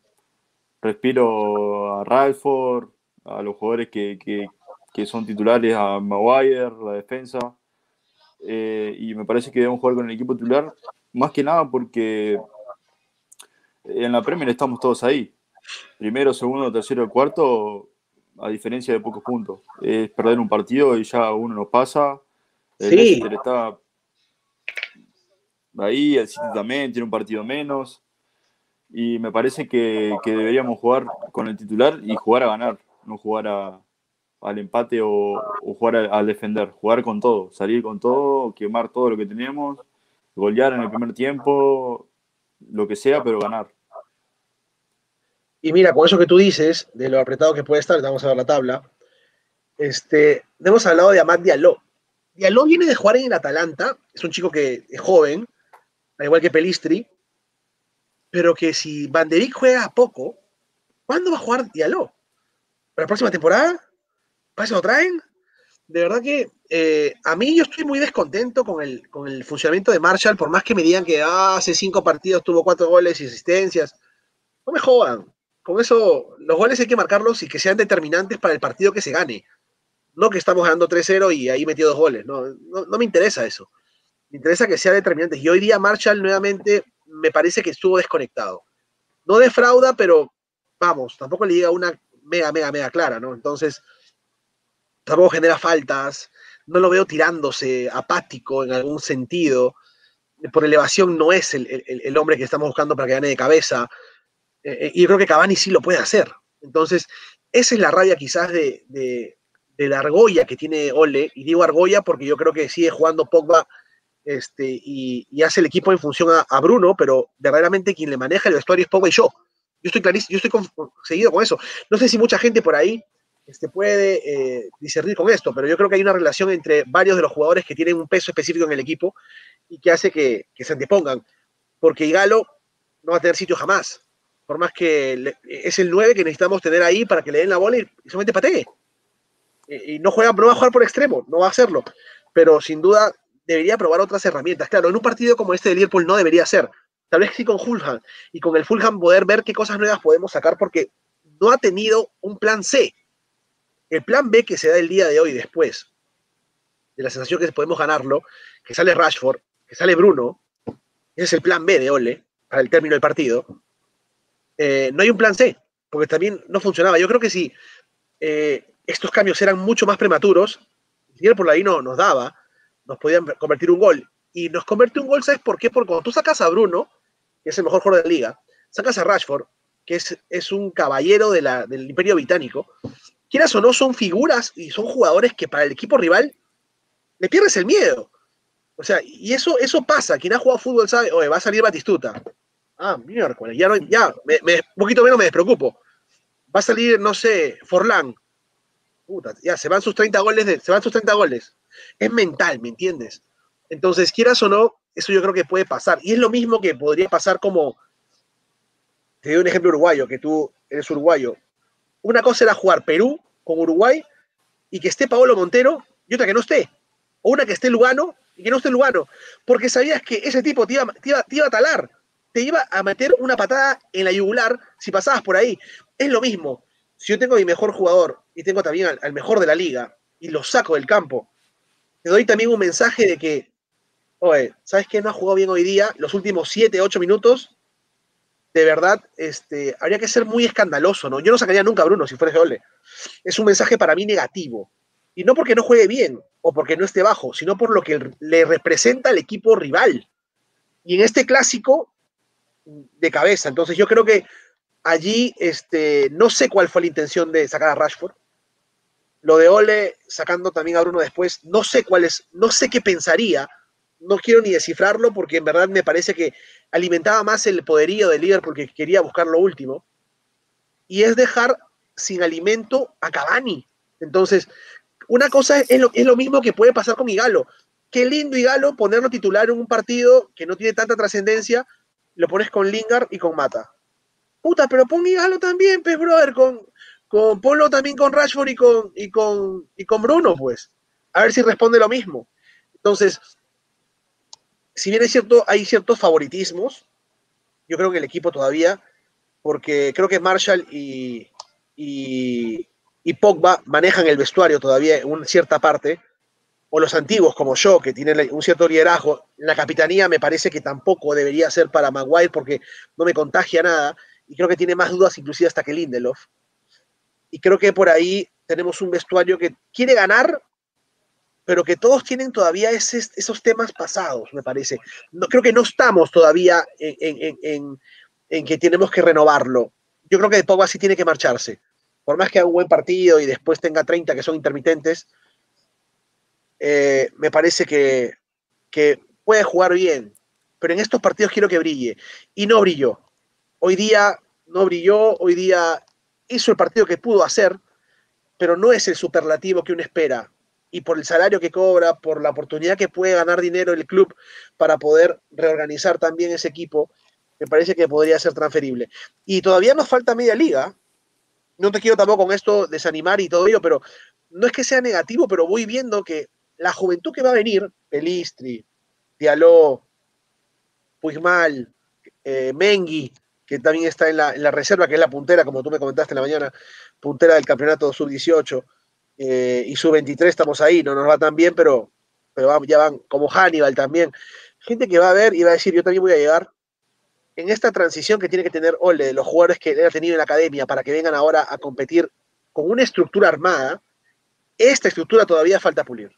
respiro a Ralford, a los jugadores que, que son titulares a Maguire, la defensa. Eh, y me parece que debemos jugar con el equipo titular, más que nada porque en la Premier estamos todos ahí. Primero, segundo, tercero, cuarto, a diferencia de pocos puntos. Es perder un partido y ya uno nos pasa. El sí. está ahí, el City también tiene un partido menos. Y me parece que deberíamos jugar con el titular y jugar a ganar, no jugar a, al empate o, jugar al, defender, jugar con todo, salir con todo, quemar todo lo que tenemos, golear en el primer tiempo, lo que sea, pero ganar. Y mira, con eso que tú dices, de lo apretado que puede estar, vamos a ver la tabla, este, hemos hablado de Amad Diallo. Diallo viene de jugar en el Atalanta, es un chico que es joven, al igual que Pelistri, pero que si Van juega poco, ¿cuándo va a jugar Diallo? ¿Para la próxima temporada? ¿Para eso lo traen? De verdad que eh, a mí yo estoy muy descontento con el, con el funcionamiento de Marshall, por más que me digan que ah, hace cinco partidos tuvo cuatro goles y asistencias. No me jodan. Con eso, los goles hay que marcarlos y que sean determinantes para el partido que se gane. No que estamos ganando 3-0 y ahí metió dos goles. No, no, me interesa eso. Me interesa que sea determinante. Y hoy día Marshall nuevamente me parece que estuvo desconectado. No defrauda, pero vamos, tampoco le llega una mega, mega, mega clara, ¿no? Entonces, tampoco genera faltas, no lo veo tirándose apático en algún sentido. Por elevación no es el, hombre que estamos buscando para que gane de cabeza. Eh, eh, y creo que Cavani sí lo puede hacer. Entonces, esa es la rabia quizás de, la argolla que tiene Ole. Y digo argolla porque yo creo que sigue jugando Pogba este, y, hace el equipo en función a, Bruno, pero verdaderamente quien le maneja el vestuario es Pogba y yo. Yo estoy clarísimo, yo estoy seguido con eso. No sé si mucha gente por ahí este, puede eh, discernir con esto, pero yo creo que hay una relación entre varios de los jugadores que tienen un peso específico en el equipo y que hace que, se antepongan. Porque Igalo no va a tener sitio jamás. Por más que es el 9 que necesitamos tener ahí para que le den la bola y, solamente patee. Y, no, juega, no va a jugar por extremo, no va a hacerlo. Pero sin duda debería probar otras herramientas. Claro, en un partido como este de Liverpool no debería ser. Tal vez sí con Fulham. Y con el Fulham poder ver qué cosas nuevas podemos sacar porque no ha tenido un plan C. El plan B que se da el día de hoy después de la sensación que podemos ganarlo, que sale Rashford, que sale Bruno, ese es el plan B de Ole para el término del partido. Eh, no hay un plan C, porque también no funcionaba. Yo creo que si eh, estos cambios eran mucho más prematuros, por ahí no nos daba, nos podían convertir un gol. Y nos convierte un gol, ¿sabes por qué? Porque cuando tú sacas a Bruno, que es el mejor jugador de la liga, sacas a Rashford, que es un caballero del imperio británico, quieras o no, son figuras y son jugadores que para el equipo rival le pierdes el miedo. O sea, y eso, eso pasa. Quien ha jugado fútbol sabe, oye, va a salir Batistuta. Ah, miércoles, ya, ya un poquito menos me despreocupo. Va a salir, no sé, Forlán. Puta, ya, se van sus 30 goles, se van sus 30 goles. Es mental, ¿me entiendes? Entonces, quieras o no, eso yo creo que puede pasar. Y es lo mismo que podría pasar como, te doy un ejemplo uruguayo, que tú eres uruguayo. Una cosa era jugar Perú con Uruguay y que esté Paolo Montero y otra que no esté. O una que esté Lugano y que no esté Lugano. Porque sabías que ese tipo te iba, iba, a talar, te iba a meter una patada en la yugular si pasabas por ahí. Es lo mismo. Si yo tengo a mi mejor jugador y tengo también al, al mejor de la liga y lo saco del campo, te doy también un mensaje de que, oye, ¿sabes qué? No ha jugado bien hoy día, los últimos 7, 8 minutos, de verdad, este, habría que ser muy escandaloso, ¿no? Yo no sacaría nunca a Bruno si fuera Ole. Es un mensaje para mí negativo. Y no porque no juegue bien o porque no esté bajo, sino por lo que le representa al equipo rival. Y en este clásico, de cabeza. Entonces yo creo que allí, este, no sé cuál fue la intención de sacar a Rashford. Lo de Ole sacando también a Bruno después, no sé cuál es, no sé qué pensaría. No quiero ni descifrarlo porque en verdad me parece que alimentaba más el poderío de Liverpool porque quería buscar lo último, y es dejar sin alimento a Cavani. Entonces, una cosa es lo, es lo mismo que puede pasar con Igalo. Qué lindo Igalo ponerlo titular en un partido que no tiene tanta trascendencia, lo pones con Lingard y con Mata. Puta, pero pon Igalo también, pues, brother, con, con, ponlo también con Rashford y con, y con, y con Bruno, pues. A ver si responde lo mismo. Entonces, si bien es cierto, hay ciertos favoritismos, yo creo que el equipo todavía, porque creo que Marshall y, y, Pogba manejan el vestuario todavía en una cierta parte, o los antiguos como yo, que tienen un cierto liderazgo, la capitanía me parece que tampoco debería ser para Maguire porque no me contagia nada, y creo que tiene más dudas inclusive hasta que Lindelof. Y creo que por ahí tenemos un vestuario que quiere ganar, pero que todos tienen todavía esos temas pasados, me parece. No, creo que no estamos todavía en, que tenemos que renovarlo. Yo creo que de Pogba sí tiene que marcharse. Por más que haga un buen partido y después tenga 30 que son intermitentes, eh, me parece que, que puede jugar bien. Pero en estos partidos quiero que brille. Y no brilló. Hoy día no brilló, hoy día hizo el partido que pudo hacer, pero no es el superlativo que uno espera y por el salario que cobra, por la oportunidad que puede ganar dinero el club para poder reorganizar también ese equipo, me parece que podría ser transferible. Y todavía nos falta media liga. No te quiero tampoco con esto desanimar y todo ello, pero no es que sea negativo, pero voy viendo que la juventud que va a venir, Pelistri, Dialó, Puigmal, eh, Mengui, que también está en la, en la, reserva, que es la puntera, como tú me comentaste en la mañana, puntera del campeonato sub-18, eh, y su 23 estamos ahí, no nos va tan bien, pero, pero ya van como Hannibal también. Gente que va a ver y va a decir, yo también voy a llegar en esta transición que tiene que tener Ole, de los jugadores que él ha tenido en la academia para que vengan ahora a competir con una estructura armada, esta estructura todavía falta pulir.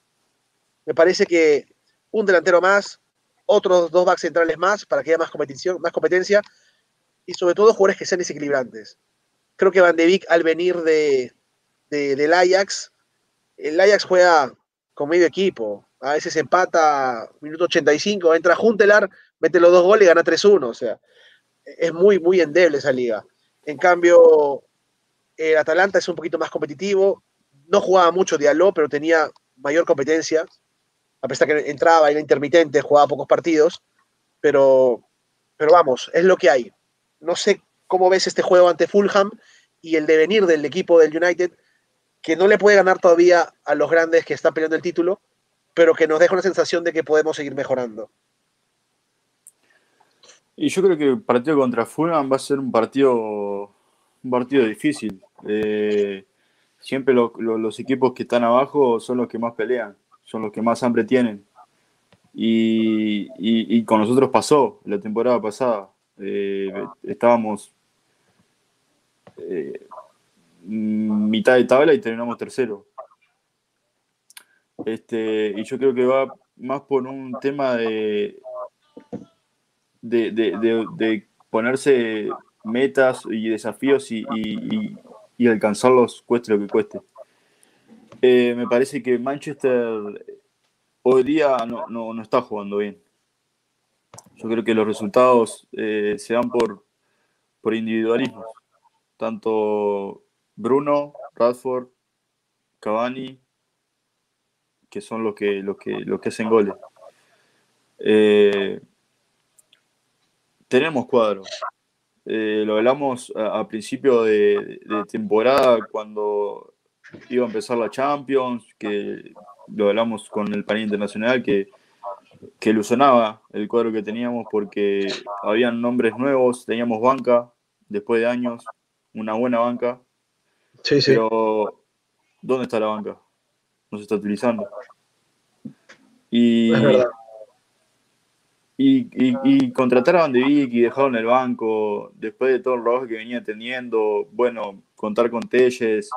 Me parece que un delantero más, otros dos backs centrales más para que haya más competición, más competencia y sobre todo jugadores que sean desequilibrantes. Creo que Van de al venir de, del Ajax, el Ajax juega con medio equipo. A veces empata minuto 85, entra Juntelar, mete los dos goles y gana 3-1. O sea, es muy, muy endeble esa liga. En cambio, el Atalanta es un poquito más competitivo. No jugaba mucho Diallo, pero tenía mayor competencia. A pesar que entraba, era intermitente, jugaba pocos partidos. Pero, pero vamos, es lo que hay. No sé cómo ves este juego ante Fulham y el devenir del equipo del United, que no le puede ganar todavía a los grandes que están peleando el título, pero que nos deja una sensación de que podemos seguir mejorando. Y yo creo que el partido contra Fulham va a ser un partido, un partido difícil. Eh, siempre los equipos que están abajo son los que más pelean, son los que más hambre tienen. Y, con nosotros pasó la temporada pasada. Eh, estábamos eh, mitad de tabla y terminamos tercero. Este, y yo creo que va más por un tema de, de, ponerse metas y desafíos y, alcanzarlos cueste lo que cueste. Eh, me parece que Manchester hoy día no, está jugando bien. Yo creo que los resultados eh, se dan por, por individualismos. Tanto Bruno, Radford, Cavani, que son los que, los que, los que hacen goles. Eh, tenemos cuadros. Eh, lo hablamos a, principio de, temporada cuando iba a empezar la Champions, que lo hablamos con el panel internacional, que, que ilusionaba el cuadro que teníamos porque habían nombres nuevos, teníamos banca después de años, una buena banca. Sí, sí. Pero, ¿dónde está la banca? No se está utilizando. Y, y, contratar a Van de Beek y dejarlo en el banco, después de todo el trabajo que venía teniendo, bueno, contar con Telles,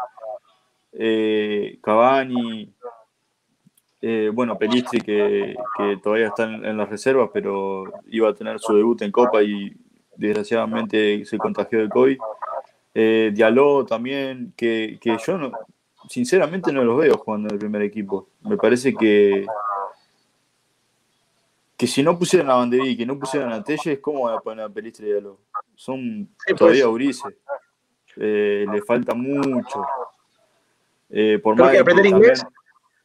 eh, Cavani, eh, bueno, Pelistri que, todavía está en, las reservas, pero iba a tener su debut en Copa y desgraciadamente se contagió de COVID. Eh, Diallo también, que, que yo no, sinceramente no los veo jugando en el primer equipo. Me parece que que si no pusieran a Banderí y que no pusieran a Telles, ¿cómo van a poner a Pelistri y Diallo? Son pues. todavía Urises. Eh, le falta mucho. Eh, por más que aprender inglés.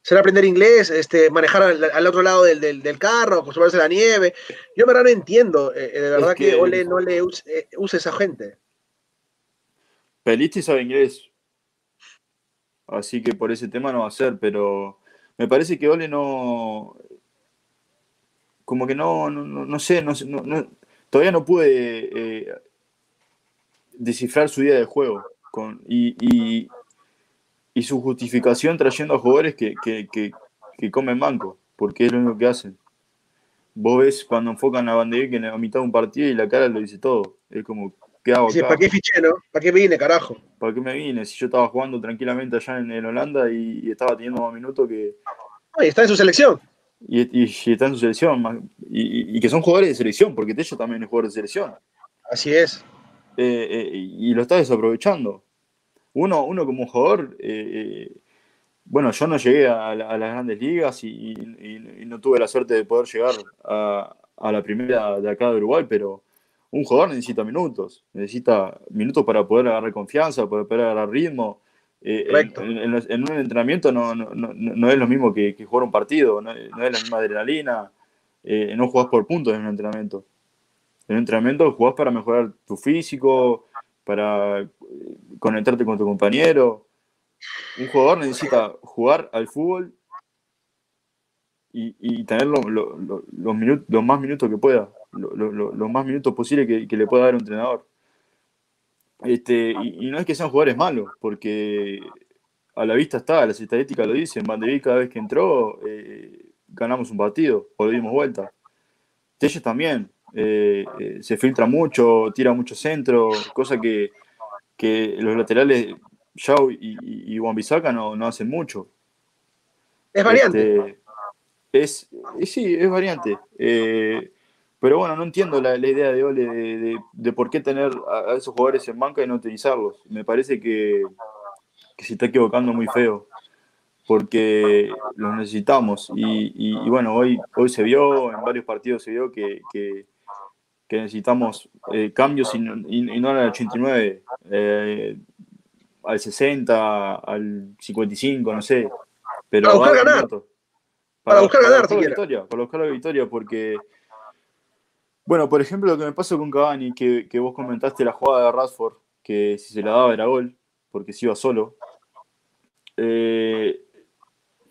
Será aprender inglés, este, manejar al, otro lado del, del, carro, acostumbrarse a la nieve. Yo verdad no entiendo, eh, de verdad que, Ole no le use, use, esa gente. Pelistri sabe inglés. Así que por ese tema no va a ser, pero me parece que Ole no como que no, no, sé, no, todavía no pude eh, descifrar su idea de juego y, su justificación trayendo a jugadores que, comen banco, porque es lo único que hacen. Vos ves cuando enfocan a Van que en la mitad de un partido y la cara lo dice todo. Es como, ¿qué hago ¿Para qué fiché, no? ¿Para qué me vine, carajo? ¿Para qué me vine? Si yo estaba jugando tranquilamente allá en, Holanda y, estaba teniendo más minutos que... Oye, está en su selección y, está en su selección, y, que son jugadores de selección, porque Tello también es jugador de selección. Así es. Eh, eh, y lo está desaprovechando. Uno, uno como jugador, eh, bueno, yo no llegué a, las grandes ligas y, no tuve la suerte de poder llegar a, la primera de acá de Uruguay, pero un jugador necesita minutos, necesita minutos para poder agarrar confianza, para poder agarrar ritmo, eh, en, un entrenamiento no, es lo mismo que, jugar un partido, no, es la misma adrenalina, eh, no jugás por puntos en un entrenamiento. En un entrenamiento jugás para mejorar tu físico, para eh, conectarte con tu compañero. Un jugador necesita jugar al fútbol y, tener los, minutos, los más minutos que pueda, los más minutos posibles que, que le pueda dar un entrenador. Este, y, no es que sean jugadores malos, porque a la vista está, las estadísticas lo dicen. Van de Beek cada vez que entró, eh, ganamos un partido o le dimos vuelta. Telles también, eh, eh, se filtra mucho, tira mucho centro, cosa que, los laterales, Yao y, y, no, no, hacen mucho. Es variante. Este, Es, sí, es variante. Eh, pero bueno, no entiendo la, idea de Ole de, por qué tener a, esos jugadores en banca y no utilizarlos. Me parece que, se está equivocando muy feo, porque los necesitamos. Y, bueno, hoy, hoy se vio, en varios partidos se vio que, necesitamos eh, cambios y, no al 89, eh, al 60, al 55, no sé. Pero para buscar ganar. Para, buscar ganar, para victoria, para buscar la victoria, porque bueno, por ejemplo, lo que me pasó con Cavani, que, que vos comentaste la jugada de Radford, que si se la daba era gol, porque se iba solo. Eh,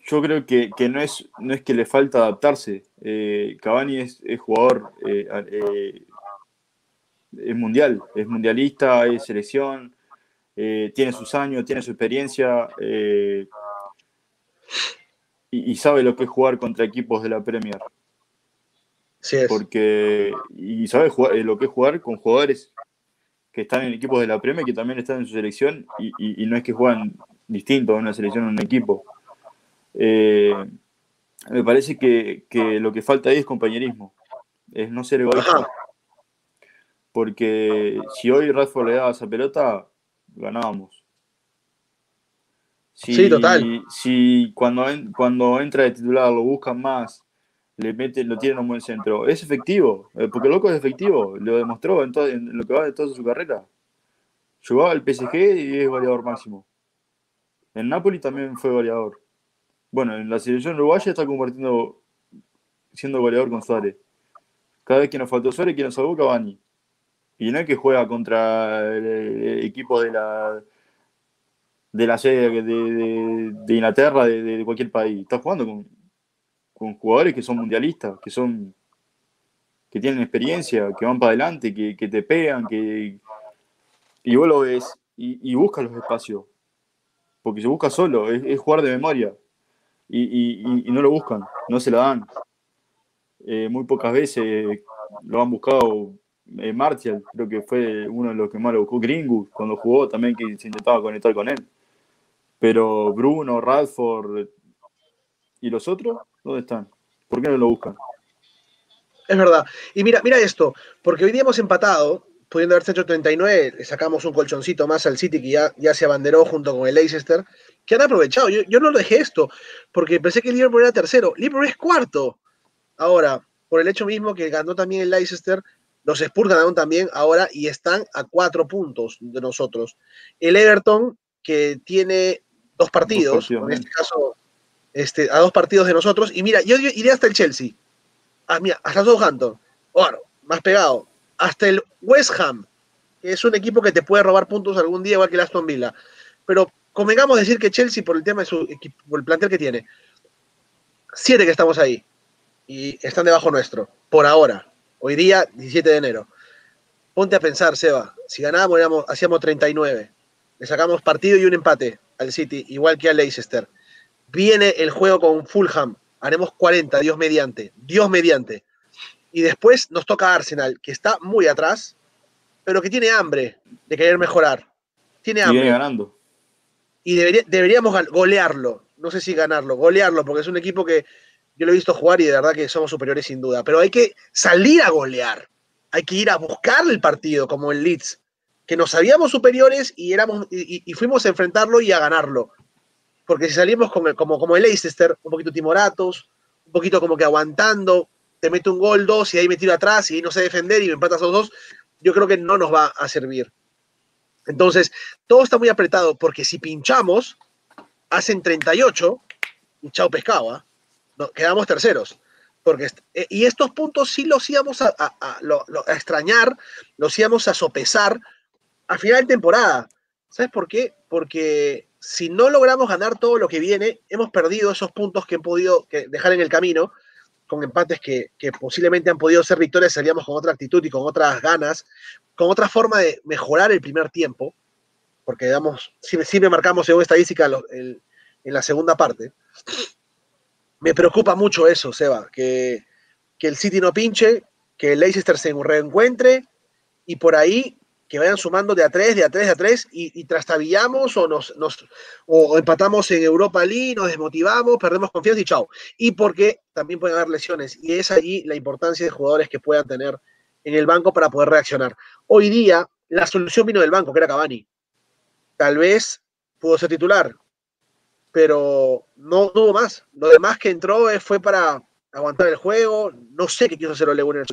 yo creo que, no, es, no es que le falta adaptarse. Eh, Cavani es, jugador, eh, es mundial, es mundialista, es selección, tiene sus años, tiene su experiencia y, sabe lo que es jugar contra equipos de la Premier. Porque, y sabe jugar, eh, lo que es jugar con jugadores que están en equipos de la Premier, que también están en su selección, y, no es que juegan distinto a una selección o un equipo. Eh, me parece que, lo que falta ahí es compañerismo, es no ser egoísta. Porque si hoy Radford le daba esa pelota, ganábamos. Si, sí, total. Si cuando, cuando entra de titular lo buscan más le mete, lo tiene en un buen centro. Es efectivo, eh, porque Loco es efectivo, lo demostró en, todo, en lo que va de toda su carrera. Jugaba al PSG y es goleador máximo. En Napoli también fue goleador. Bueno, en la selección uruguaya está compartiendo, siendo goleador con Suárez. Cada vez que nos faltó Suárez, quien nos salvó Cavani. Y no es que juega contra el, equipo de la de la sede de, de, Inglaterra, de, de, cualquier país. Está jugando con, con jugadores que son mundialistas, que son que tienen experiencia, que van para adelante, que, te pegan, que y vos lo ves y, y buscas los espacios. Porque se busca solo, es, jugar de memoria. Y, no lo buscan, no se la dan. Eh, muy pocas veces lo han buscado eh, Martial, creo que fue uno de los que más lo buscó. Gringus, cuando jugó también que se intentaba conectar con él. Pero Bruno, Radford y los otros ¿Dónde están? ¿Por qué no lo buscan? Es verdad. Y mira, mira esto, porque hoy día hemos empatado, pudiendo haberse hecho 39, le sacamos un colchoncito más al City que ya, ya se abanderó junto con el Leicester, que han aprovechado. Yo, yo no lo dejé esto, porque pensé que el Liverpool era tercero. Liverpool es cuarto. Ahora, por el hecho mismo que ganó también el Leicester, los Spurs ganaron también ahora y están a cuatro puntos de nosotros. El Everton, que tiene dos partidos, en este caso este, a dos partidos de nosotros. Y mira, yo iré hasta el Chelsea. Ah, mira, hasta Southampton. Bueno, más pegado. Hasta el West Ham, que es un equipo que te puede robar puntos algún día, igual que el Aston Villa. Pero convengamos decir que Chelsea, por el tema de su equipo, por el plantel que tiene, siete que estamos ahí. Y están debajo nuestro, por ahora. Hoy día, 17 de enero. Ponte a pensar, Seba, si ganábamos, hacíamos 39. Le sacamos partido y un empate al City, igual que al Leicester. Viene el juego con Fulham. Haremos 40, Dios mediante. Dios mediante. Y después nos toca Arsenal, que está muy atrás, pero que tiene hambre de querer mejorar. Tiene hambre. Y ganando. Y deberíamos golearlo. No sé si ganarlo, golearlo, porque es un equipo que yo lo he visto jugar y de verdad que somos superiores sin duda. Pero hay que salir a golear. Hay que ir a buscar el partido, como el Leeds, que nos sabíamos superiores y, éramos, y fuimos a enfrentarlo y a ganarlo porque si salimos como, como el Leicester, un poquito timoratos, un poquito como que aguantando, te mete un gol, dos, y ahí me tiro atrás y no sé defender y me empatas a los dos, yo creo que no nos va a servir. Entonces, todo está muy apretado porque si pinchamos, hacen 38 y chao pescado, ¿ah? quedamos terceros. Porque, eh, y estos puntos sí los íbamos a, a, extrañar, los íbamos a sopesar a final de temporada. ¿Sabes por qué? Porque si no logramos ganar todo lo que viene, hemos perdido esos puntos que han podido dejar en el camino, con empates que, posiblemente han podido ser victorias, salíamos con otra actitud y con otras ganas, con otra forma de mejorar el primer tiempo, porque digamos, siempre marcamos según estadística en la segunda parte. Me preocupa mucho eso, Seba, que, que el City no pinche, que el Leicester se reencuentre y por ahí que vayan sumando de a tres, de a tres, de a tres, y, trastabillamos o nos, o empatamos en Europa League, nos desmotivamos, perdemos confianza y chao. Y porque también pueden haber lesiones, y es allí la importancia de jugadores que puedan tener en el banco para poder reaccionar. Hoy día, la solución vino del banco, que era Cavani. Tal vez pudo ser titular, pero no, tuvo más. Lo demás que entró fue para aguantar el juego. No sé qué quiso hacer Ole Gunnar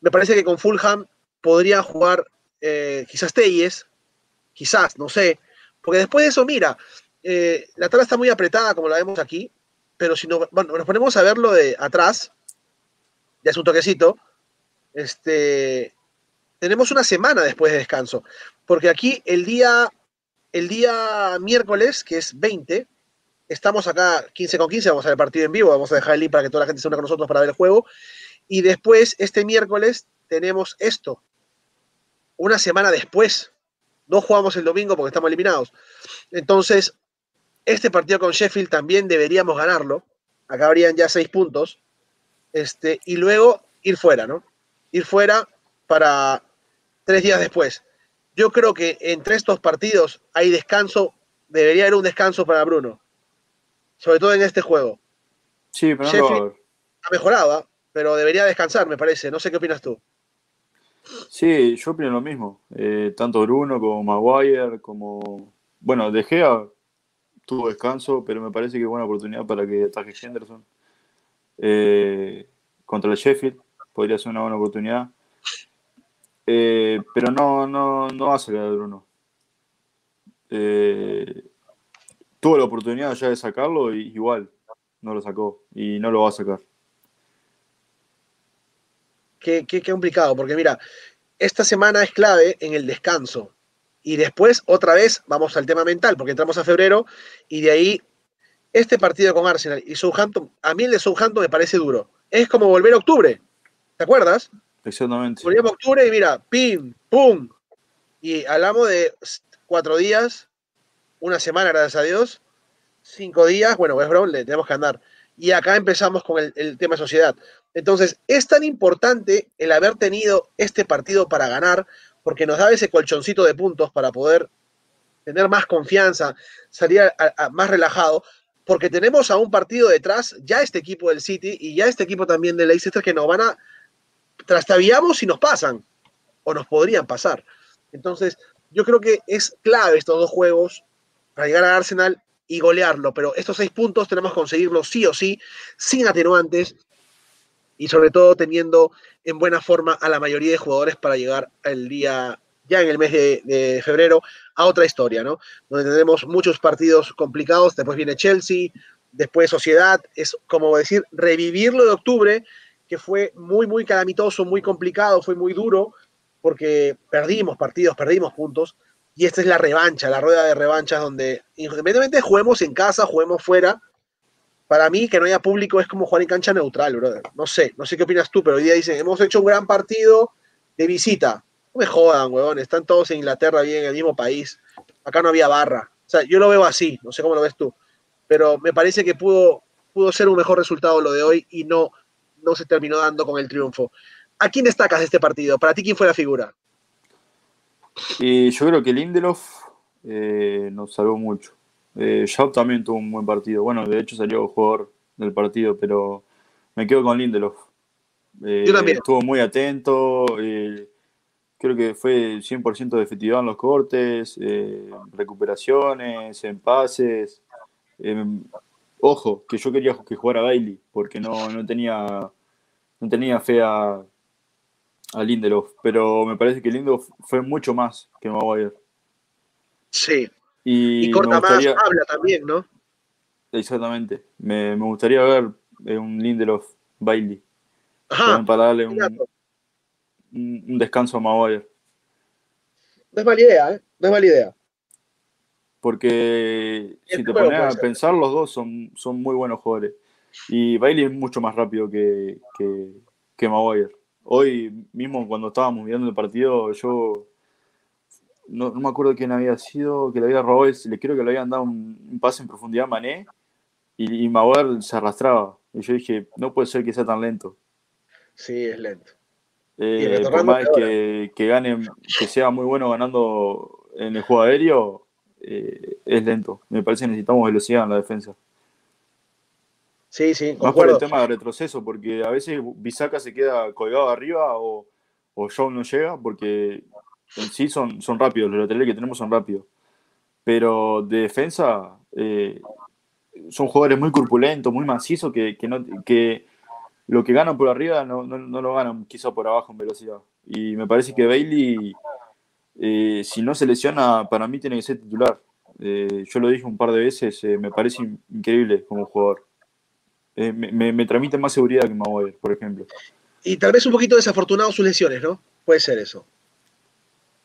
Me parece que con Fulham podría jugar eh, quizás Telles, quizás, no sé, porque después de eso, mira, eh, la tabla está muy apretada como la vemos aquí, pero si nos, nos ponemos a verlo de atrás, de su toquecito, este, tenemos una semana después de descanso, porque aquí el día, el día miércoles, que es 20, estamos acá 15 con 15, vamos a ver el partido en vivo, vamos a dejar el link para que toda la gente se una con nosotros para ver el juego, y después, este miércoles, tenemos esto, una semana después. No jugamos el domingo porque estamos eliminados. Entonces, este partido con Sheffield también deberíamos ganarlo. Acá habrían ya seis puntos. Este, y luego ir fuera, ¿no? Ir fuera para tres días después. Yo creo que entre estos partidos hay descanso, debería haber un descanso para Bruno. Sobre todo en este juego. Sí, pero Sheffield ha mejorado, ¿ah? pero debería descansar, me parece. No sé qué opinas tú. Sí, yo opino lo mismo. Eh, tanto Bruno como Maguire, como. Bueno, De Gea tuvo descanso, pero me parece que buena oportunidad para que ataque Henderson. Eh, contra el Sheffield podría ser una buena oportunidad. Eh, pero no, no, no va a sacar a Bruno. tuvo la oportunidad ya de sacarlo y igual no lo sacó y no lo va a sacar qué, complicado, porque mira, esta semana es clave en el descanso. Y después, otra vez, vamos al tema mental, porque entramos a febrero y de ahí, este partido con Arsenal y Southampton, a mí el de Southampton me parece duro. Es como volver a octubre, ¿te acuerdas? Exactamente. Volvíamos a octubre y mira, pim, pum. Y hablamos de cuatro días, una semana, gracias a Dios, cinco días, bueno, West Brom le tenemos que andar. Y acá empezamos con el, tema sociedad. Entonces, es tan importante el haber tenido este partido para ganar, porque nos da ese colchoncito de puntos para poder tener más confianza, salir más relajado, porque tenemos a un partido detrás, ya este equipo del City y ya este equipo también del Leicester que nos van a trastabiamos si nos pasan, o nos podrían pasar. Entonces, yo creo que es clave estos dos juegos para llegar a Arsenal y golearlo, pero estos seis puntos tenemos que conseguirlos sí o sí, sin atenuantes, y sobre todo teniendo en buena forma a la mayoría de jugadores para llegar el día, ya en el mes de, febrero, a otra historia, ¿no? Donde tenemos muchos partidos complicados, después viene Chelsea, después Sociedad, es como decir, revivirlo de octubre, que fue muy, muy calamitoso, muy complicado, fue muy duro, porque perdimos partidos, perdimos puntos, y esta es la revancha, la rueda de revanchas donde independientemente juguemos en casa, juguemos fuera, para mí que no haya público es como jugar en cancha neutral, brother. No sé, no sé qué opinas tú, pero hoy día dicen, hemos hecho un gran partido de visita. No me jodan, weón, están todos en Inglaterra, bien en el mismo país. Acá no había barra. O sea, yo lo veo así, no sé cómo lo ves tú. Pero me parece que pudo, pudo ser un mejor resultado lo de hoy y no, no se terminó dando con el triunfo. ¿A quién destacas de este partido? Para ti, ¿quién fue la figura? Y yo creo que Lindelof eh, nos salvó mucho. Eh, también tuvo un buen partido. Bueno, de hecho salió jugador del partido, pero me quedo con Lindelof. Eh, estuvo muy atento. Eh, creo que fue 100% de efectividad en los cortes, recuperaciones, en pases. ojo, que yo quería que jugara Bailey, porque no, no, tenía, no tenía fe a, a Lindelof, pero me parece que Lindelof fue mucho más que Maguire. Sí, y, corta más, habla también, ¿no? Exactamente. Me, gustaría ver eh, un Lindelof Bailey. Para darle un, un, descanso a Maguire. No es mala idea, ¿eh? No es mala idea. Porque si te pones a pensar, los dos son, son muy buenos jugadores. Y Bailey es mucho más rápido que, que, que Maguire. Hoy mismo cuando estábamos viendo el partido, yo no, me acuerdo quién había sido, que le había robado, le creo que le habían dado un, pase en profundidad a Mané y, y se arrastraba. Y yo dije, no puede ser que sea tan lento. Sí, es lento. Eh, por más que, que, gane, que sea muy bueno ganando en el juego aéreo, eh, es lento. Me parece que necesitamos velocidad en la defensa. Sí, sí, Más por el tema de retroceso, porque a veces Bisaca se queda colgado arriba o, o Joe no llega, porque en sí son, son rápidos, los laterales que tenemos son rápidos. Pero de defensa eh, son jugadores muy corpulentos, muy macizos, que, que, no, que lo que ganan por arriba no, no, lo ganan quizá por abajo en velocidad. Y me parece que Bailey, eh, si no se lesiona, para mí tiene que ser titular. Eh, yo lo dije un par de veces, me parece increíble como jugador. Eh, me, transmite más seguridad que Maguire, por ejemplo. Y tal vez un poquito desafortunado sus lesiones, ¿no? Puede ser eso.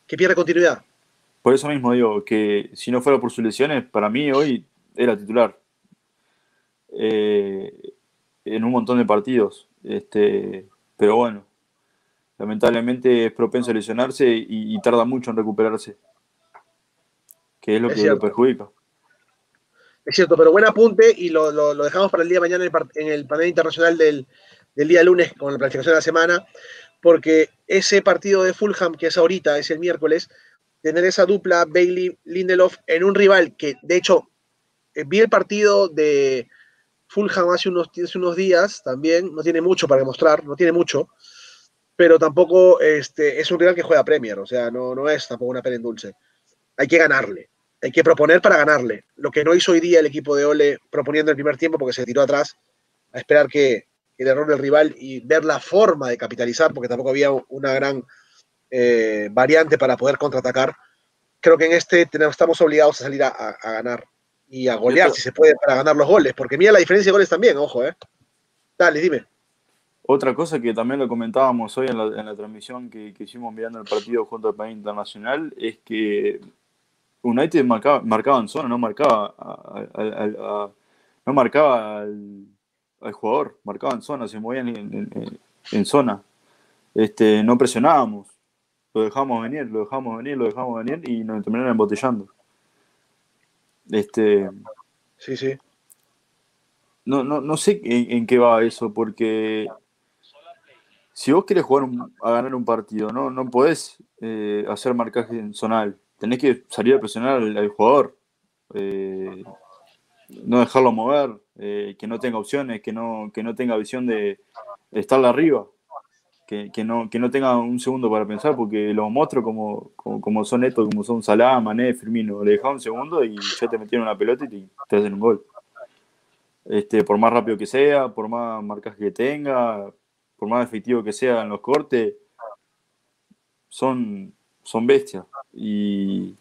Que pierde continuidad. Por eso mismo digo que si no fuera por sus lesiones, para mí hoy era titular. Eh, en un montón de partidos. Este, pero bueno, lamentablemente es propenso a lesionarse y, tarda mucho en recuperarse. Que es lo que lo perjudica. Es cierto, pero buen apunte y lo, dejamos para el día de mañana en el, panel internacional del, día lunes con la planificación de la semana, porque ese partido de Fulham, que es ahorita, es el miércoles, tener esa dupla Bailey-Lindelof en un rival que, de hecho, eh, vi el partido de Fulham hace unos, unos días también, no tiene mucho para demostrar, no tiene mucho, pero tampoco este, es un rival que juega Premier, o sea, no, no es tampoco una pena en dulce. Hay que ganarle hay que proponer para ganarle. Lo que no hizo hoy día el equipo de Ole proponiendo el primer tiempo porque se tiró atrás a esperar que, el error del rival y ver la forma de capitalizar, porque tampoco había una gran eh, variante para poder contraatacar. Creo que en este tenemos, estamos obligados a salir a, ganar y a golear si se puede para ganar los goles, porque mira la diferencia de goles también, ojo, ¿eh? Dale, dime. Otra cosa que también lo comentábamos hoy en la, transmisión que, que, hicimos mirando el partido junto al país internacional es que United marcaba, marcaba en zona, no marcaba, no marcaba al, jugador, marcaba en zona, se movían en, zona. Este, no presionábamos, lo dejamos venir, lo dejamos venir, lo dejamos venir y nos terminaron embotellando. Este, sí, sí. No, no, no sé en, qué va eso, porque si vos querés jugar a ganar un partido, no, no podés eh, hacer marcaje en zonal tenés que salir a presionar al, jugador, eh, no dejarlo mover, eh, que no tenga opciones, que no, que no tenga visión de, estar arriba, que, no, que no tenga un segundo para pensar, porque los monstruos como, como, son estos, como son Salah, Mané, Firmino, le dejas un segundo y ya te metieron una pelota y te, hacen un gol. Este, por más rápido que sea, por más marcas que tenga, por más efectivo que sea en los cortes, son, son bestias. Y,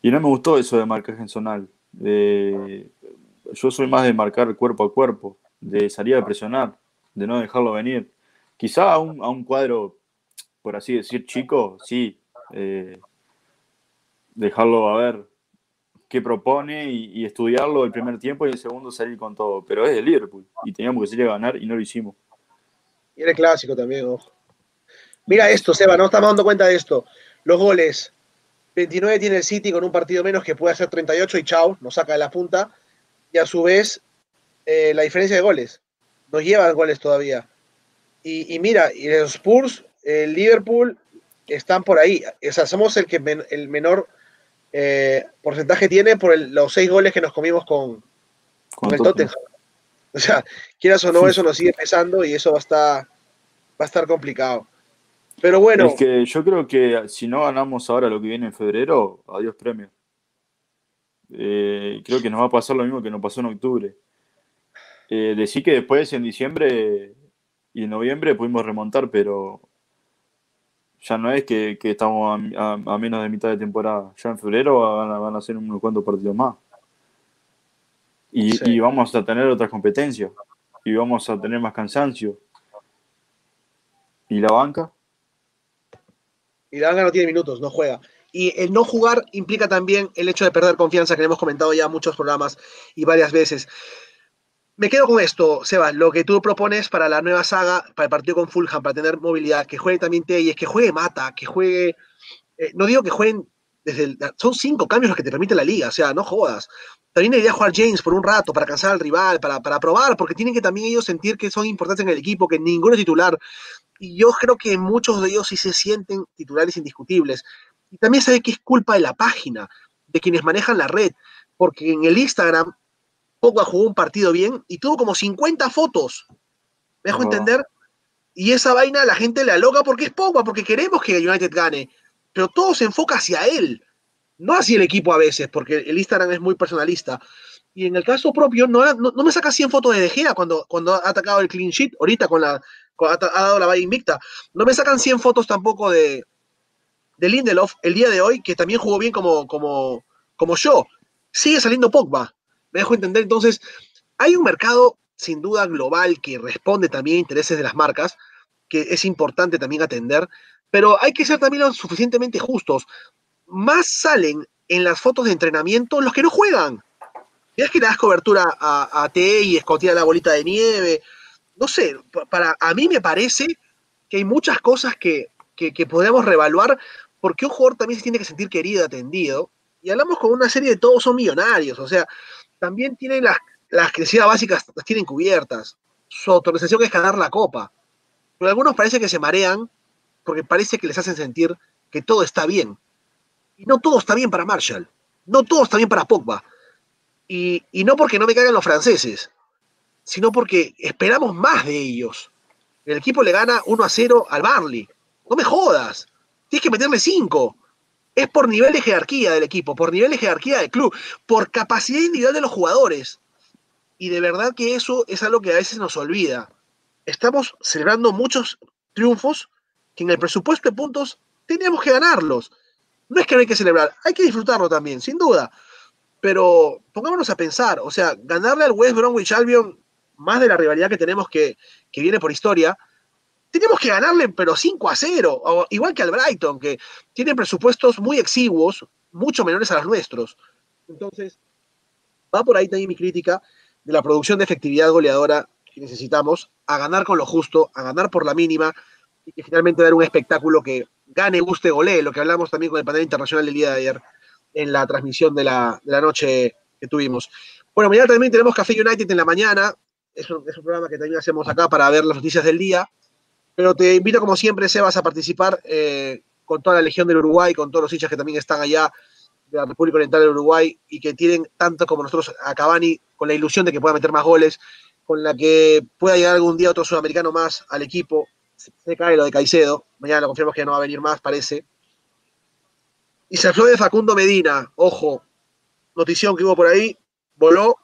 y no me gustó eso de marcaje en zonal. yo soy más de marcar cuerpo a cuerpo, de salir a presionar, de no dejarlo venir. Quizá a un, a un cuadro, por así decir, chico, sí, eh, dejarlo a ver qué propone y, estudiarlo el primer tiempo y el segundo salir con todo. Pero es de Liverpool y teníamos que salir a ganar y no lo hicimos. Y era clásico también, ojo. Mira esto, Seba, no estamos dando cuenta de esto. Los goles. 29 tiene el City con un partido menos que puede hacer 38 y chao, nos saca de la punta. Y a su vez, eh, la diferencia de goles. Nos lleva goles todavía. Y, mira, y los Spurs, el Liverpool, están por ahí. O sea, somos el que el menor eh, porcentaje tiene por los seis goles que nos comimos con, con, el Tottenham. O sea, quieras o no, eso nos sigue pesando y eso va a estar, va a estar complicado. Pero bueno. Es que yo creo que si no ganamos ahora lo que viene en febrero, adiós premio. Eh, creo que nos va a pasar lo mismo que nos pasó en octubre. Eh, decir que después en diciembre y en noviembre pudimos remontar, pero ya no es que, estamos a, menos de mitad de temporada. Ya en febrero van a, ser unos cuantos partidos más. Y, y, vamos a tener otras competencias. Y vamos a tener más cansancio. ¿Y la banca? Y Danga no tiene minutos, no juega. Y el no jugar implica también el hecho de perder confianza, que hemos comentado ya muchos programas y varias veces. Me quedo con esto, Seba, lo que tú propones para la nueva saga, para el partido con Fulham, para tener movilidad, que juegue también Teyes, que juegue Mata, que juegue... Eh, no digo que jueguen desde el, Son cinco cambios los que te permite la liga, o sea, no jodas. También debería jugar James por un rato, para cansar al rival, para, para probar, porque tienen que también ellos sentir que son importantes en el equipo, que ninguno es titular y yo creo que muchos de ellos sí se sienten titulares indiscutibles. Y también sabe que es culpa de la página, de quienes manejan la red, porque en el Instagram Pogba jugó un partido bien y tuvo como 50 fotos. ¿Me dejo entender? Y esa vaina la gente le aloga porque es Pogba, porque queremos que United gane. Pero todo se enfoca hacia él, no hacia el equipo a veces, porque el Instagram es muy personalista. Y en el caso propio, no, no, me saca 100 fotos de De Gea cuando, cuando ha atacado el clean sheet, ahorita con la, ha, dado la valla invicta. No me sacan 100 fotos tampoco de, de Lindelof el día de hoy, que también jugó bien como, como, como yo. Sigue saliendo Pogba. Me dejo entender. Entonces, hay un mercado sin duda global que responde también a intereses de las marcas, que es importante también atender, pero hay que ser también lo suficientemente justos. Más salen en las fotos de entrenamiento los que no juegan. Es que le das cobertura a, a T y escotía la bolita de nieve. No sé, para, a mí me parece que hay muchas cosas que, que, podemos reevaluar porque un jugador también se tiene que sentir querido, atendido. Y hablamos con una serie de todos son millonarios, o sea, también tienen las, las básicas, las tienen cubiertas. Su autorización es ganar la copa. Pero algunos parece que se marean porque parece que les hacen sentir que todo está bien. Y no todo está bien para Marshall. No todo está bien para Pogba. Y, no porque no me caigan los franceses, sino porque esperamos más de ellos. El equipo le gana 1 a 0 al Barley. No me jodas. Tienes que meterle 5. Es por nivel de jerarquía del equipo, por nivel de jerarquía del club, por capacidad individual de los jugadores. Y de verdad que eso es algo que a veces nos olvida. Estamos celebrando muchos triunfos que en el presupuesto de puntos tenemos que ganarlos. No es que no hay que celebrar, hay que disfrutarlo también, sin duda. Pero pongámonos a pensar, o sea, ganarle al West Bromwich Albion, más de la rivalidad que tenemos que, que viene por historia, tenemos que ganarle, pero 5 a 0, o, igual que al Brighton, que tiene presupuestos muy exiguos, mucho menores a los nuestros. Entonces, va por ahí también mi crítica de la producción de efectividad goleadora que necesitamos, a ganar con lo justo, a ganar por la mínima, y que finalmente dar un espectáculo que gane, guste, golee, lo que hablamos también con el panel internacional del día de ayer en la transmisión de la, noche que tuvimos. Bueno, mañana también tenemos Café United en la mañana, es un, programa que también hacemos acá para ver las noticias del día. Pero te invito, como siempre, Sebas, a participar eh, con toda la Legión del Uruguay, con todos los hinchas que también están allá de la República Oriental del Uruguay y que tienen tanto como nosotros a Cavani con la ilusión de que pueda meter más goles, con la que pueda llegar algún día otro sudamericano más al equipo. Se, cae lo de Caicedo, mañana lo confirmamos que no va a venir más, parece. Y se de Facundo Medina, ojo, notición que hubo por ahí, voló,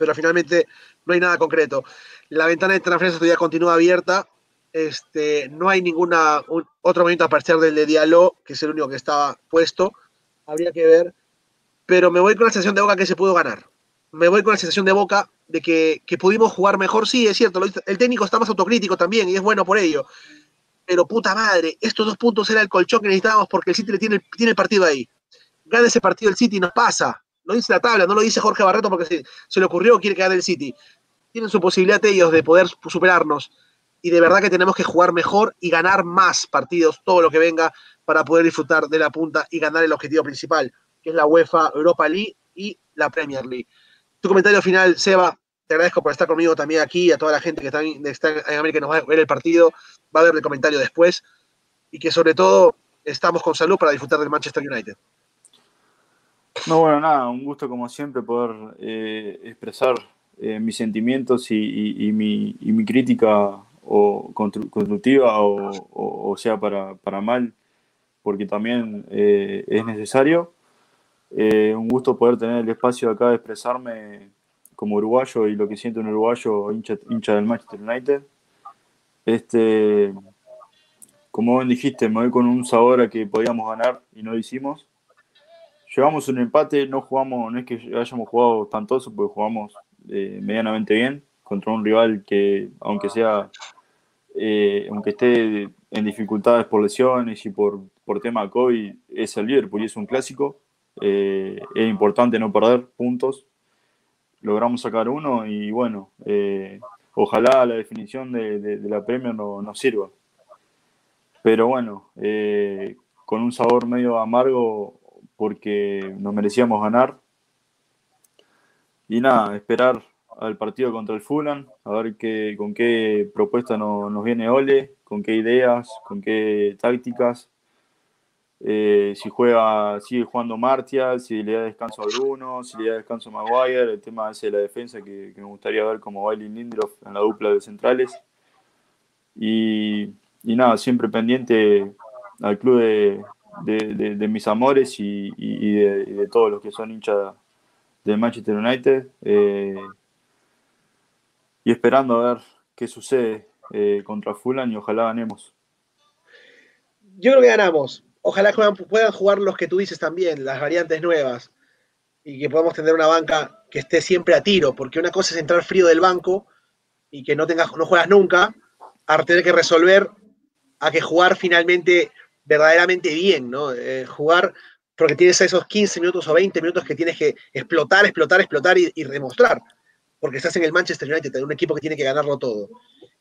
pero finalmente no hay nada concreto. La ventana de transferencia todavía continúa abierta, este, no hay ninguna otro movimiento a partir del de que es el único que estaba puesto. Habría que ver. Pero me voy con la sensación de Boca que se pudo ganar. Me voy con la sensación de Boca de que, pudimos jugar mejor. Sí, es cierto. El técnico está más autocrítico también y es bueno por ello. Pero puta madre, estos dos puntos era el colchón que necesitábamos porque el City tiene, tiene el partido ahí. Gana ese partido el City y nos pasa. Lo dice la tabla, no lo dice Jorge Barreto porque se, se le ocurrió quiere que gane el City. Tienen su posibilidad ellos de poder superarnos y de verdad que tenemos que jugar mejor y ganar más partidos, todo lo que venga, para poder disfrutar de la punta y ganar el objetivo principal, que es la UEFA Europa League y la Premier League. Tu comentario final, Seba, te agradezco por estar conmigo también aquí, a toda la gente que está en, América y nos va a ver el partido, va a ver el comentario después, y que sobre todo estamos con salud para disfrutar del Manchester United. No, bueno, nada, un gusto como siempre poder eh, expresar eh, mis sentimientos y, mi, crítica o constructiva o, sea para, mal, porque también eh, es necesario. Eh, un gusto poder tener el espacio acá de expresarme como uruguayo y lo que siento un uruguayo hincha, hincha del Manchester United. Este, como bien dijiste, me voy con un sabor a que podíamos ganar y no lo hicimos. Llevamos un empate, no jugamos, no es que hayamos jugado tantoso, porque jugamos eh, medianamente bien contra un rival que, aunque sea eh, aunque esté en dificultades por lesiones y por, por tema COVID, es el Liverpool y es un clásico. Eh, es importante no perder puntos. Logramos sacar uno y bueno, ojalá la definición de, la Premier no, nos sirva. Pero bueno, con un sabor medio amargo porque nos merecíamos ganar. Y nada, esperar al partido contra el Fulham, a ver qué, con qué propuesta nos viene Ole, con qué ideas, con qué tácticas. Eh, si juega, sigue jugando Martial, si le da descanso a Bruno, si le da descanso a Maguire, el tema ese de la defensa que, me gustaría ver como Bailey Lindelof en la dupla de centrales. Y, nada, siempre pendiente al club de, mis amores y, de, todos los que son hinchas de Manchester United. Eh, y esperando a ver qué sucede eh, contra Fulham y ojalá ganemos. Yo creo que ganamos. Ojalá puedan jugar los que tú dices también, las variantes nuevas, y que podamos tener una banca que esté siempre a tiro, porque una cosa es entrar frío del banco y que no tengas, no juegas nunca, a tener que resolver, a que jugar finalmente verdaderamente bien, ¿no? Eh, jugar porque tienes esos 15 minutos o 20 minutos que tienes que explotar, explotar, explotar y, y demostrar porque estás en el Manchester United, un equipo que tiene que ganarlo todo.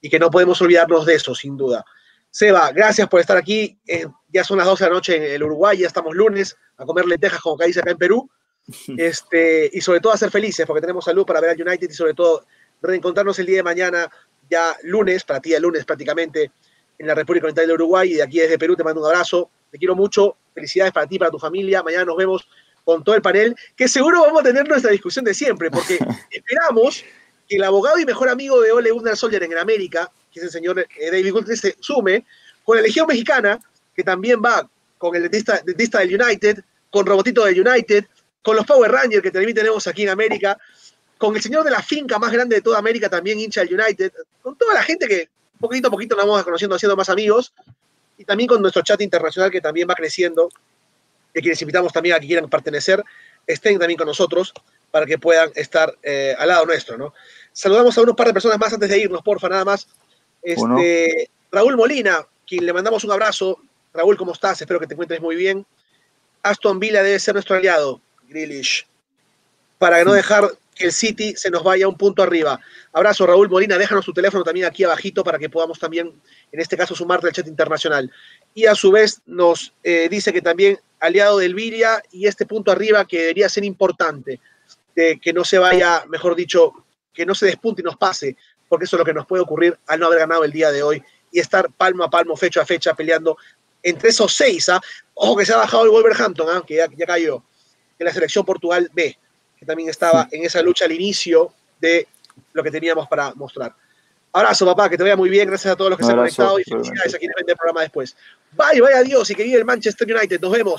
Y que no podemos olvidarnos de eso, sin duda. Seba, gracias por estar aquí. Eh, ya son las 12 de la noche en el Uruguay, ya estamos lunes a comer lentejas como que dice acá en Perú. Este, y sobre todo a ser felices, porque tenemos salud para ver al United y sobre todo reencontrarnos el día de mañana, ya lunes, para ti el lunes prácticamente, en la República Oriental de Uruguay. Y de aquí desde Perú te mando un abrazo. Te quiero mucho. Felicidades para ti, para tu familia. Mañana nos vemos con todo el panel, que seguro vamos a tener nuestra discusión de siempre, porque esperamos que el abogado y mejor amigo de Ole Gunnar Soldier en América, que es el señor eh, David Gould, se sume con la Legión Mexicana, que también va con el dentista, dentista del United, con Robotito del United, con los Power Rangers que también tenemos aquí en América, con el señor de la finca más grande de toda América, también hincha del United, con toda la gente que poquito a poquito nos vamos conociendo, haciendo más amigos, y también con nuestro chat internacional que también va creciendo y quienes invitamos también a que quieran pertenecer, estén también con nosotros para que puedan estar eh, al lado nuestro, ¿no? Saludamos a unos par de personas más antes de irnos, porfa, nada más. Este, Raúl Molina, quien le mandamos un abrazo. Raúl, ¿cómo estás? Espero que te encuentres muy bien. Aston Villa debe ser nuestro aliado, Grealish, para no dejar que el City se nos vaya un punto arriba. Abrazo, Raúl Molina. Déjanos tu teléfono también aquí abajito para que podamos también, en este caso, sumarte al chat internacional. Y a su vez nos eh, dice que también aliado del Viria y este punto arriba que debería ser importante, que no se vaya, mejor dicho, que no se despunte y nos pase, porque eso es lo que nos puede ocurrir al no haber ganado el día de hoy y estar palmo a palmo, fecha a fecha, peleando entre esos seis. ¿ah? Ojo que se ha bajado el Wolverhampton, ¿ah? que ya, ya cayó, en la selección Portugal B que también estaba en esa lucha al inicio de lo que teníamos para mostrar. Abrazo, papá, que te vaya muy bien. Gracias a todos los que se han conectado y felicidades a quienes ven el programa después. Bye, vaya adiós y que vive el Manchester United. Nos vemos.